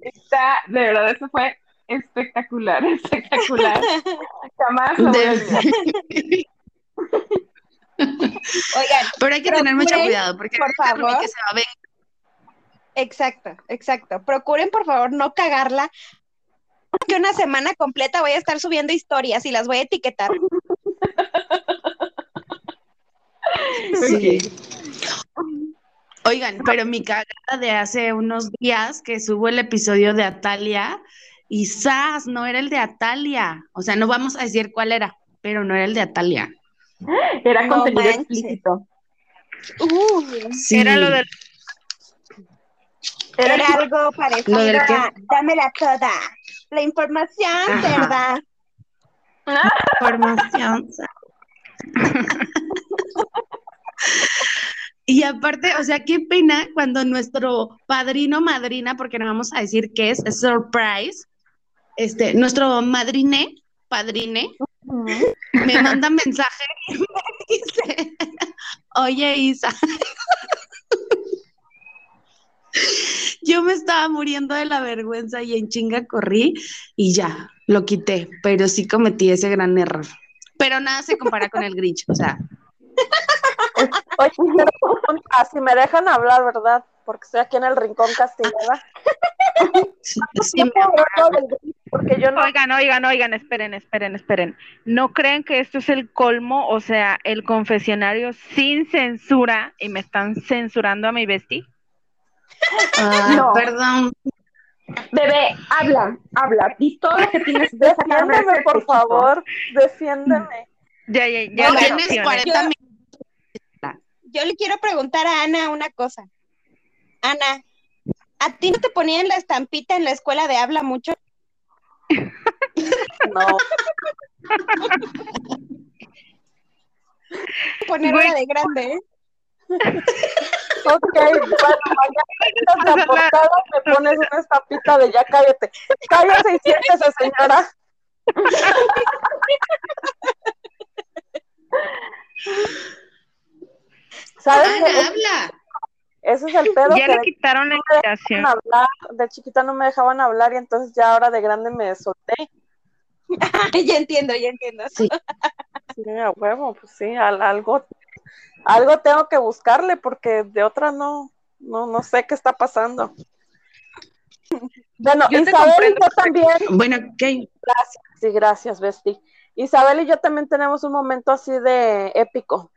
está, de verdad, eso fue espectacular, espectacular. Jamás lo voy a olvidar. Oigan, Pero hay que tener mucho procuren, cuidado, porque por favor. que se va a ver. Exacto, exacto. Procuren, por favor, no cagarla. Que una semana completa voy a estar subiendo historias y las voy a etiquetar. Sí. Oigan, pero mi cagada de hace unos días que subo el episodio de Atalia y ¡zas! no era el de Atalia. O sea, no vamos a decir cuál era, pero no era el de Atalia. Era contenido explícito. Uh, Era lo del era algo parecido ¿Lo del a dámela toda. La información, Ajá. ¿verdad? Información. Y aparte, o sea, qué pena cuando nuestro padrino madrina, porque no vamos a decir qué es, es surprise, este, nuestro madrine, padrine, me manda mensaje y me dice, oye Isa, yo me estaba muriendo de la vergüenza y en chinga corrí y ya, lo quité, pero sí cometí ese gran error. Pero nada se compara con el Grinch, o sea, Oye, así me dejan hablar, ¿verdad? Porque estoy aquí en el rincón castigada. sí, sí me- Porque yo no. Oigan, oigan, oigan, esperen, esperen, esperen. ¿No creen que esto es el colmo? O sea, el confesionario sin censura y me están censurando a mi bestie. Ay, No. perdón. Bebé, habla, habla. Y todo lo que tienes Defiéndeme, ese por favor. Defiéndeme. Ya, ya, ya. Tienes opciones. 40 minutos. Yo le quiero preguntar a Ana una cosa. Ana, ¿a ti no te ponían la estampita en la escuela de habla mucho? No. Ponerla de grande, ¿eh? Ok, bueno, mañana en la portada me pones una estampita de ya cállate. Cállate y siéntese, señora. ¿Sabes Ana, qué? habla. Ese es el pedo Ya que le quitaron la no me invitación. dejaban hablar, de chiquita no me dejaban hablar y entonces ya ahora de grande me solté. ya entiendo, ya entiendo. Sí. Sí, a huevo, pues sí, al- algo, algo tengo que buscarle porque de otra no, no, no sé qué está pasando. Bueno, Yo Isabel y yo también, Bueno, ¿qué? gracias, sí, gracias, Besti. Isabel y yo también tenemos un momento así de épico.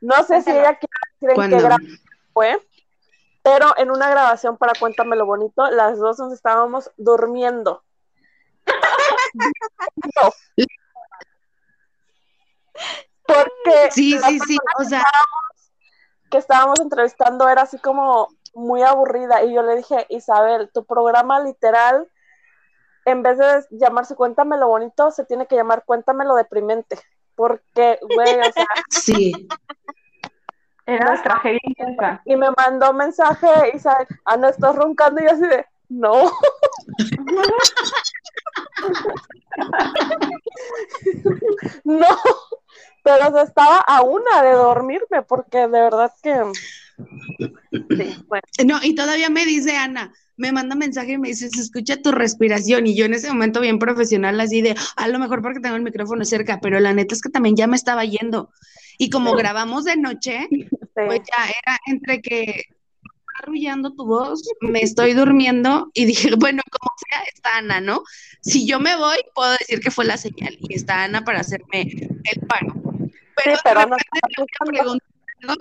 No sé si ella quiere decir en ¿Cuándo? qué grabación fue, pero en una grabación para Cuéntame lo Bonito, las dos nos estábamos durmiendo. Porque Sí, la sí, sí. O sea, que estábamos entrevistando era así como muy aburrida y yo le dije, Isabel, tu programa literal, en vez de llamarse Cuéntame lo bonito, se tiene que llamar Cuéntame lo deprimente. Porque, güey, o sea, sí. Era tragedia intensa. y me mandó mensaje, Isabel, ah, no estás roncando y yo así de, no. no, pero se estaba a una de dormirme porque de verdad que... Sí, bueno. No, y todavía me dice Ana, me manda mensaje y me dice, se escucha tu respiración. Y yo en ese momento bien profesional, así de, a lo mejor porque tengo el micrófono cerca, pero la neta es que también ya me estaba yendo. Y como grabamos de noche, sí. pues ya era entre que arrullando tu voz, me estoy durmiendo y dije, bueno, como sea, está Ana, ¿no? Si yo me voy, puedo decir que fue la señal y está Ana para hacerme el paro. Pero, Sí, pero de no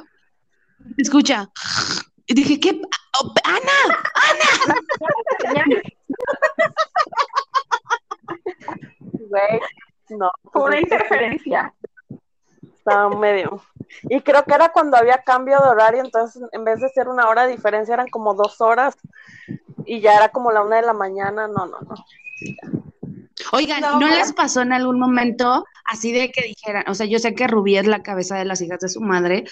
escucha, y dije, ¿qué? Oh, Ana, Güey, no, Fue una pues, interferencia. estaba medio. Y creo que era cuando había cambio de horario, entonces en vez de ser una hora de diferencia eran como dos horas y ya era como la una de la mañana, no, no, no. Oigan, No, ¿no, bueno. les pasó en algún momento así de que dijeran, o sea, yo sé que Rubí es la cabeza de las hijas de su madre,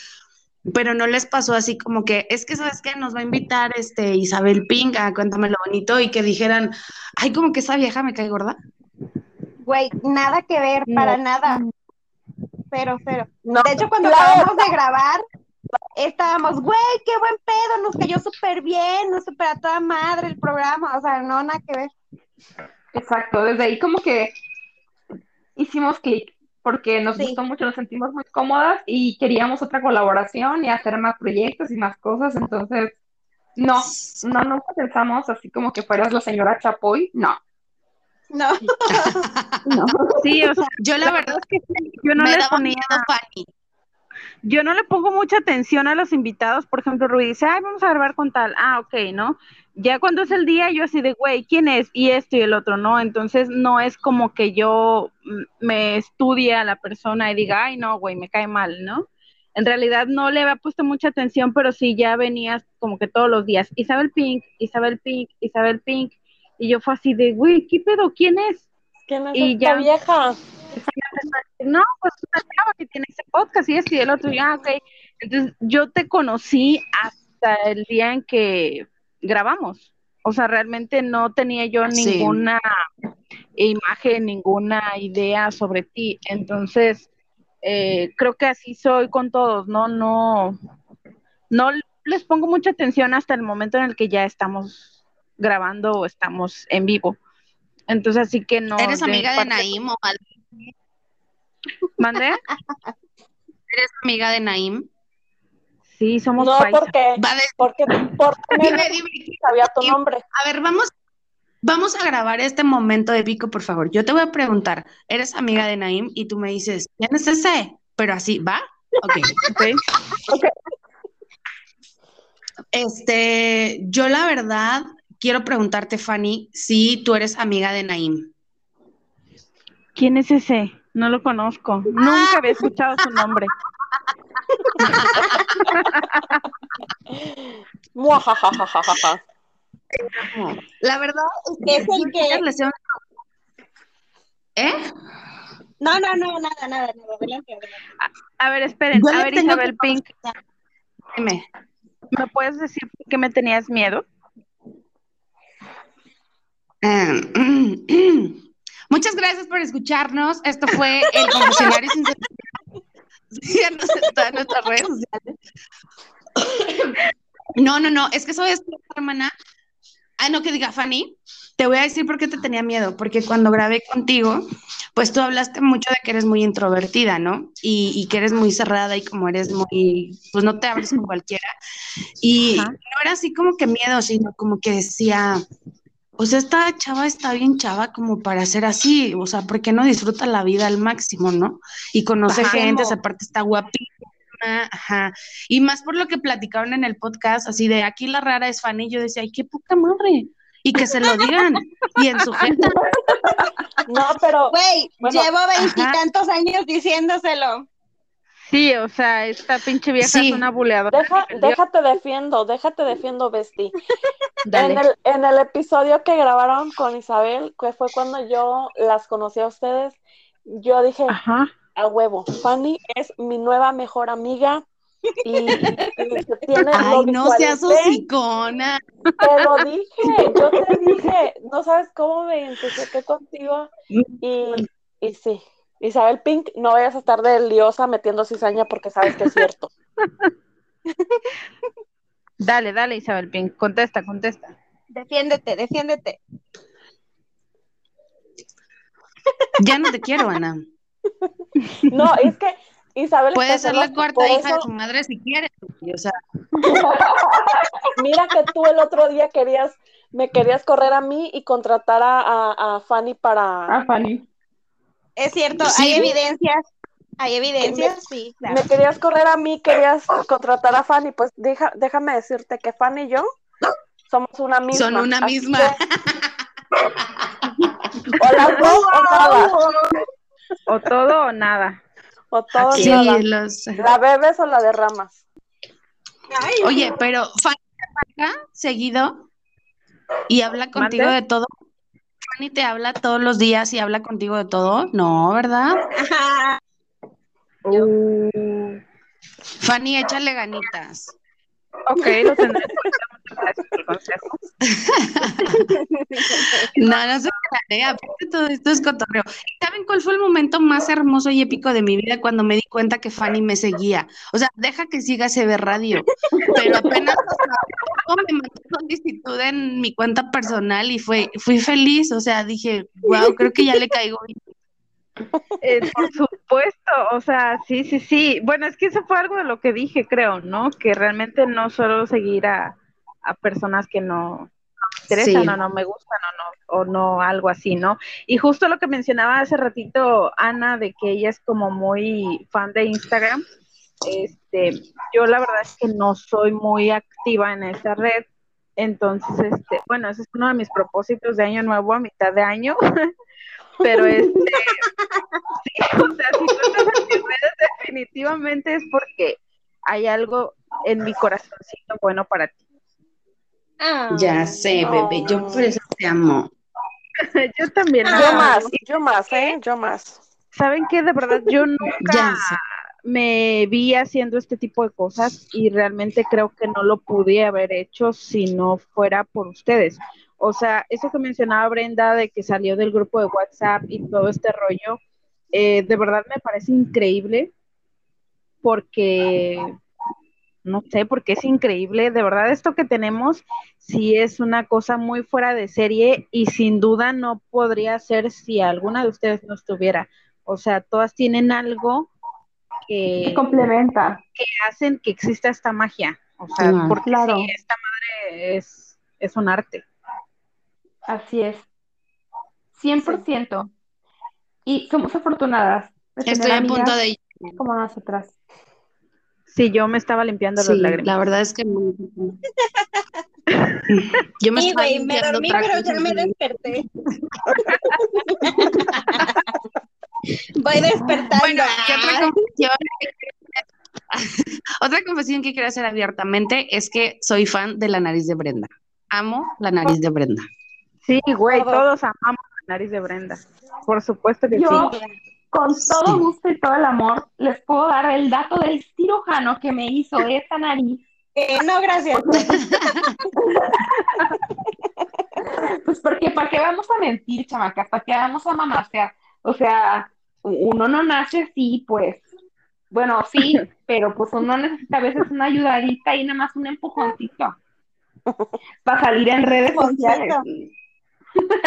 pero no les pasó así como que, es que sabes que nos va a invitar este Isabel Pinga, cuéntame lo bonito, y que dijeran, ay, como que esa vieja me cae gorda. Güey, nada que ver, No. para nada. Pero, pero. No, De hecho, cuando acabamos de grabar, estábamos, güey, qué buen pedo, nos cayó súper bien, nos super a toda madre el programa, o sea, no, nada que ver. Exacto, desde ahí como que hicimos clic, porque nos Sí. gustó mucho, nos sentimos muy cómodas y queríamos otra colaboración y hacer más proyectos y más cosas, entonces, no, no, nunca pensamos así como que fueras la señora Chapoy, no, No, no. Sí, o sea, Yo la verdad es que yo no me le daba ponía, miedo Fanny. yo no le pongo mucha atención a los invitados. Por ejemplo, Rubí dice, ay, vamos a grabar con tal. Ah, ok, ¿no? ya cuando es el día, yo así de, güey, ¿quién es? Y esto y el otro, ¿no? Entonces no es como que yo me estudie a la persona y diga, ay, no, güey, me cae mal, ¿no? En realidad no le había puesto mucha atención, pero sí ya venías como que todos los días, Isabel Pink, Isabel Pink, Isabel Pink, y yo fue así de, güey, ¿qué pedo? ¿Quién es? ¿Quién es y esta ya, vieja? No, pues una chava que tiene ese podcast y este y el otro, ya, ah, ok. Entonces yo te conocí hasta el día en que grabamos. O sea, realmente no tenía yo ninguna imagen, ninguna idea sobre ti. Entonces, eh, creo que así soy con todos, ¿no? No, no les pongo mucha atención hasta el momento en el que ya estamos grabando o estamos en vivo. Entonces, así que no. ¿Eres amiga de Naim o algo? ¿Mandé? ¿Eres amiga de Naim? Sí, somos No, porque, porque, sabía tu nombre. A ver, vamos, vamos a grabar este momento de Vico, por favor. Yo te voy a preguntar, ¿eres amiga de Naim? Y tú me dices, ¿quién es ese? Pero así, ¿va? Ok. okay. Este, yo la verdad quiero preguntarte, Fanny, si tú eres amiga de Naim. ¿Quién es ese? No lo conozco. Nunca había escuchado su nombre. La verdad es que, es el que... ¿Eh? No, no, no, nada, nada, Adelante, A, ver, esperen, a ver, Isabel Pink. Dime, ¿me puedes decir por qué me tenías miedo? Em, muchas gracias por escucharnos. Esto fue el confesionario sin Síganos en todas nuestras redes sociales. No, no, no, es que soy esta hermana. Ah, no, que diga Fanny. Te voy a decir por qué te tenía miedo, porque cuando grabé contigo, pues tú hablaste mucho de que eres muy introvertida, ¿no? Y, y que eres muy cerrada y como eres muy, pues no te abres con cualquiera. Y no era así como que miedo, sino como que decía, o sea, esta chava está bien chava como para ser así, o sea, porque no disfruta la vida al máximo, ¿no? Y conoce gente, esa parte está guapísima, ajá. Y más por lo que platicaron en el podcast, así de aquí la rara es Fanny, yo decía, ay, qué puta madre. Y que se lo digan, y en su gente. No, pero. Güey, llevo veintitantos años diciéndoselo. Sí, o sea, esta pinche vieja es una buleadora. Deja, déjate defiendo, déjate defiendo, Besti. En el, en el episodio que grabaron con Isabel, que fue cuando yo las conocí a ustedes, yo dije, a huevo, Fanny es mi nueva mejor amiga. Y, tiene Ay, no seas hocicona. Te lo dije, yo te dije, no sabes cómo me identifiqué contigo. Y, y sí, Isabel Pink, no vayas a estar de liosa metiendo cizaña porque sabes que es cierto. dale, dale, Isabel Pink, contesta, contesta. Defiéndete, defiéndete. Ya no te quiero, Ana. No, es que Isabel. Puede ser la cuarta hija de su madre si quieres. O sea. Mira que tú el otro día querías, me querías correr a mí y contratar a, a Fanny para. A Fanny. Es cierto, hay evidencias. Hay evidencias, sí. Me querías correr a mí, querías contratar a Fanny, pues déjame decirte que Fanny y yo somos una misma. Son una misma. o las dos o nada. O todo o nada. O todo o nada. ¿La bebes o la derramas? Oye, pero Fanny te seguido y habla contigo de todo. Fanny te habla todos los días y habla contigo de todo. No, ¿verdad? Uh. Fanny, échale ganitas. Ok, lo tendré no, no se planea, todo esto es cotorreo. ¿Saben cuál fue el momento más hermoso y épico de mi vida cuando me di cuenta que Fanny me seguía? O sea, deja que siga CB Radio, pero apenas me mandó solicitud en mi cuenta personal y fue, fui feliz, o sea, dije, wow, creo que ya le caigo eh, por supuesto, o sea, sí, sí, sí. Bueno, es que eso fue algo de lo que dije, creo, ¿no? Que realmente no solo seguir a, a personas que no me interesan o no me gustan o no, o no algo así, ¿no? Y justo lo que mencionaba hace ratito Ana, de que ella es como muy fan de Instagram, este, yo la verdad es que no soy muy activa en esa red, Entonces, este, bueno, ese es uno de mis propósitos de año nuevo a mitad de año. Pero este, o sea, si tú estás en mis redes, definitivamente es porque hay algo en mi corazoncito bueno para ti. ya sé, bebé, yo por eso te amo. yo también. yo más, yo más, ¿eh? Yo más. ¿Saben qué? De verdad, yo nunca me vi haciendo este tipo de cosas y realmente creo que no lo pude haber hecho si no fuera por ustedes. O sea, eso que mencionaba Brenda de que salió del grupo de WhatsApp y todo este rollo, eh, de verdad me parece increíble porque, no sé, porque es increíble. De verdad, esto que tenemos sí es una cosa muy fuera de serie y sin duda no podría ser si alguna de ustedes no estuviera. O sea, todas tienen algo que complementa, que hacen que exista esta magia. O sea, porque claro. esta madre es, es un arte. Así es. 100%. Y somos afortunadas. Estoy a punto de como nosotras. Sí, yo me estaba limpiando las lágrimas. La verdad es que yo me, sí, me dormí, pero ya me desperté. Voy despertando. Bueno, otra confesión, otra confesión que quiero hacer abiertamente es que soy fan de la nariz de Brenda. Amo la nariz de Brenda. Sí, güey, todos amamos la nariz de Brenda. Por supuesto que Yo, Con todo gusto y todo el amor, les puedo dar el dato del cirujano que me hizo esta nariz. Eh, no, gracias. pues porque, ¿para qué vamos a mentir, chamacas? ¿Para qué vamos a mamasear? O sea, uno no nace así, pues. Bueno, sí, pero pues uno necesita a veces una ayudadita y nada más un empujoncito para salir en redes sociales.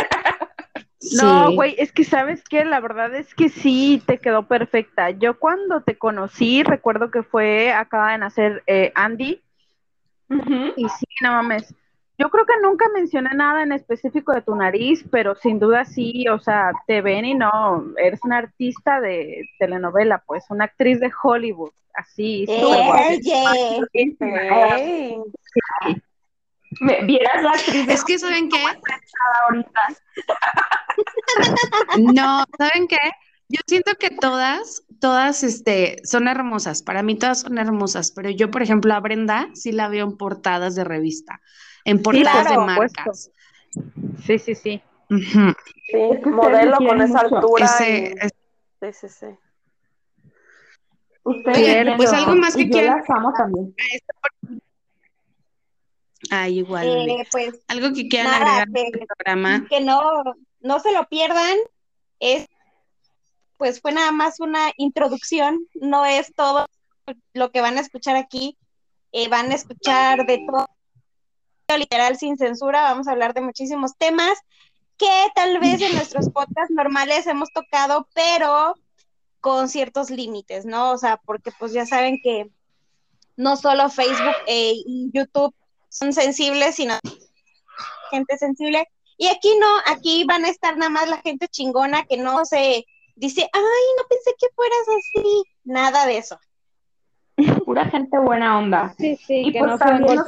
No, güey, es que sabes que la verdad es que sí te quedó perfecta. Yo cuando te conocí, recuerdo que fue, acaba de nacer eh, Andy. Y sí, no mames, yo creo que nunca mencioné nada en específico de tu nariz, pero sin duda sí, o sea, te ven y no, eres una artista de telenovela, pues, una actriz de Hollywood, así. Me, ¿Vieras la actriz? Es que, ¿saben qué? no, ¿saben qué? Yo siento que todas, todas, este, son hermosas. Para mí todas son hermosas, pero yo, por ejemplo, a Brenda sí la veo en portadas de revista en portadas de marcas. Sí, sí, sí. Sí, modelo con esa altura. Sí, sí, sí. Ustedes, pues algo más que quieran. también. Ah, igual. Eh, pues, algo que quieran agregar que, programa. Que no, no se lo pierdan. Es, pues fue nada más una introducción, no es todo lo que van a escuchar aquí. Eh, van a escuchar de todo literal sin censura, vamos a hablar de muchísimos temas que tal vez en nuestros podcasts normales hemos tocado, pero con ciertos límites, ¿no? O sea, porque pues ya saben que no solo Facebook e, y YouTube son sensibles, sino gente sensible. Y aquí no, aquí van a estar nada más la gente chingona que no se dice, ay, no pensé que fueras así, nada de eso. Pura gente buena onda. Sí, sí, y que pues no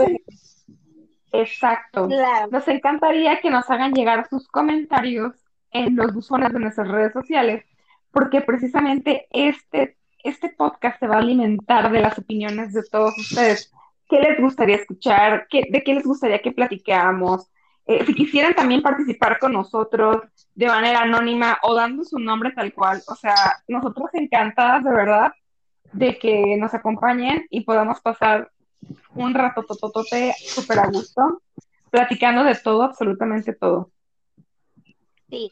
Exacto. Nos encantaría que nos hagan llegar sus comentarios en los buzones de nuestras redes sociales, porque precisamente este, este podcast se va a alimentar de las opiniones de todos ustedes. ¿Qué les gustaría escuchar? ¿Qué, ¿De qué les gustaría que platicáramos? Eh, si quisieran también participar con nosotros de manera anónima o dando su nombre tal cual. O sea, nosotros encantadas de verdad de que nos acompañen y podamos pasar un rato tototote súper a gusto, platicando de todo, absolutamente todo. Sí.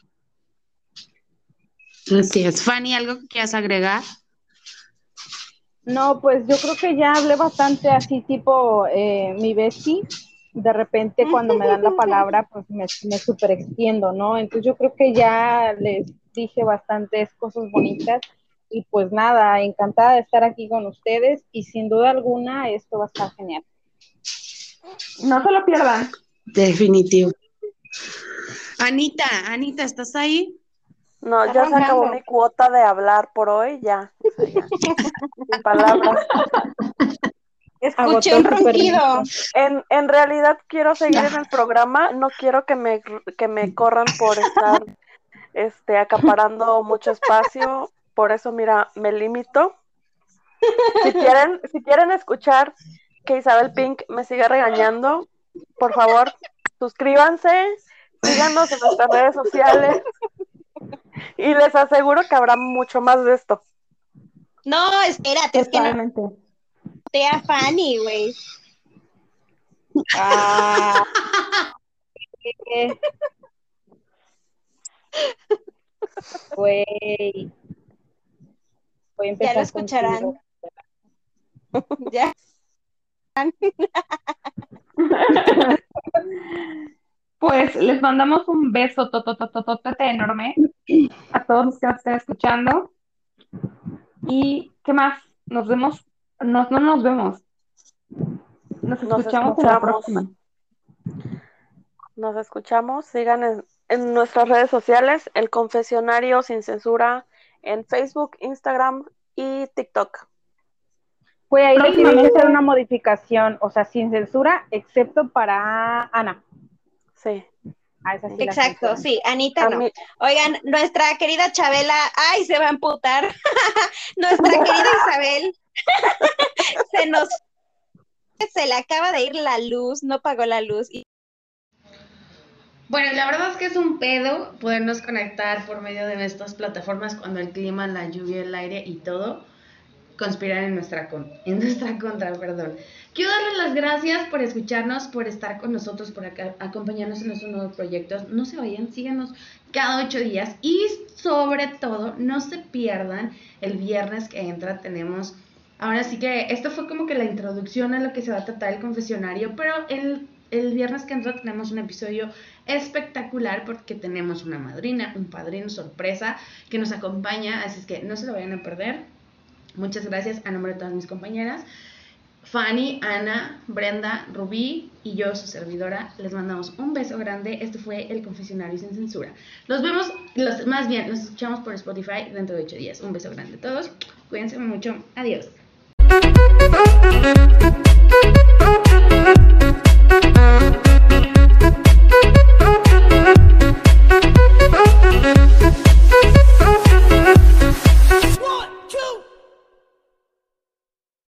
Así es. Fanny, ¿algo que quieras agregar? No, pues yo creo que ya hablé bastante así tipo eh, mi bestie. De repente cuando me dan la palabra, pues me, me super extiendo, ¿no? Entonces yo creo que ya les dije bastantes cosas bonitas y pues nada, encantada de estar aquí con ustedes y sin duda alguna esto va a estar genial. No se lo pierdan. Definitivo. Anita, Anita, ¿estás ahí? No, ya se acabó mi cuota de hablar por hoy, ya. Sin palabras. Escuché un ronquido. En, en realidad quiero seguir en el programa, no quiero que me, que me corran por estar este, acaparando mucho espacio, por eso mira, me limito. Si quieren, si quieren escuchar que Isabel Pink me siga regañando, por favor, suscríbanse, síganos en nuestras redes sociales y les aseguro que habrá mucho más de esto. No, espérate, es que no. Te a Fanny, güey. Ah. Güey. Voy a empezar ya lo escucharán. ya. Pues les mandamos un beso tototototote enorme a todos los que nos estén escuchando. ¿Y qué más? Nos vemos, no, no nos vemos. Nos escuchamos, en la próxima. Nos escuchamos. Sigan en, en nuestras redes sociales, El Confesionario Sin Censura, en Facebook, Instagram y TikTok. Pues ahí decidí hacer una modificación, o sea, sin censura, excepto para Ana. Sí. Ah, Exacto, sí, Anita no. Oigan, nuestra querida Chabela, ay, se va a emputar. nuestra querida Isabel, se nos, se le acaba de ir la luz, no pagó la luz. Bueno, la verdad es que es un pedo podernos conectar por medio de estas plataformas cuando el clima, la lluvia, el aire y todo conspirar en nuestra, con en nuestra contra, perdón. Quiero darles las gracias por escucharnos, por estar con nosotros, por acompañarnos en nuestros nuevos proyectos. No se vayan, síganos cada ocho días y sobre todo no se pierdan el viernes que entra. Tenemos, ahora sí que esto fue como que la introducción a lo que se va a tratar el confesionario, pero el, el viernes que entra tenemos un episodio espectacular porque tenemos una madrina, un padrino sorpresa que nos acompaña, así es que no se lo vayan a perder. Muchas gracias a nombre de todas mis compañeras. Fanny, Ana, Brenda, Rubí y yo, su servidora, les mandamos un beso grande. Este fue el confesionario sin censura. Los vemos, los, más bien, nos escuchamos por Spotify dentro de ocho días. Un beso grande a todos. Cuídense mucho. Adiós.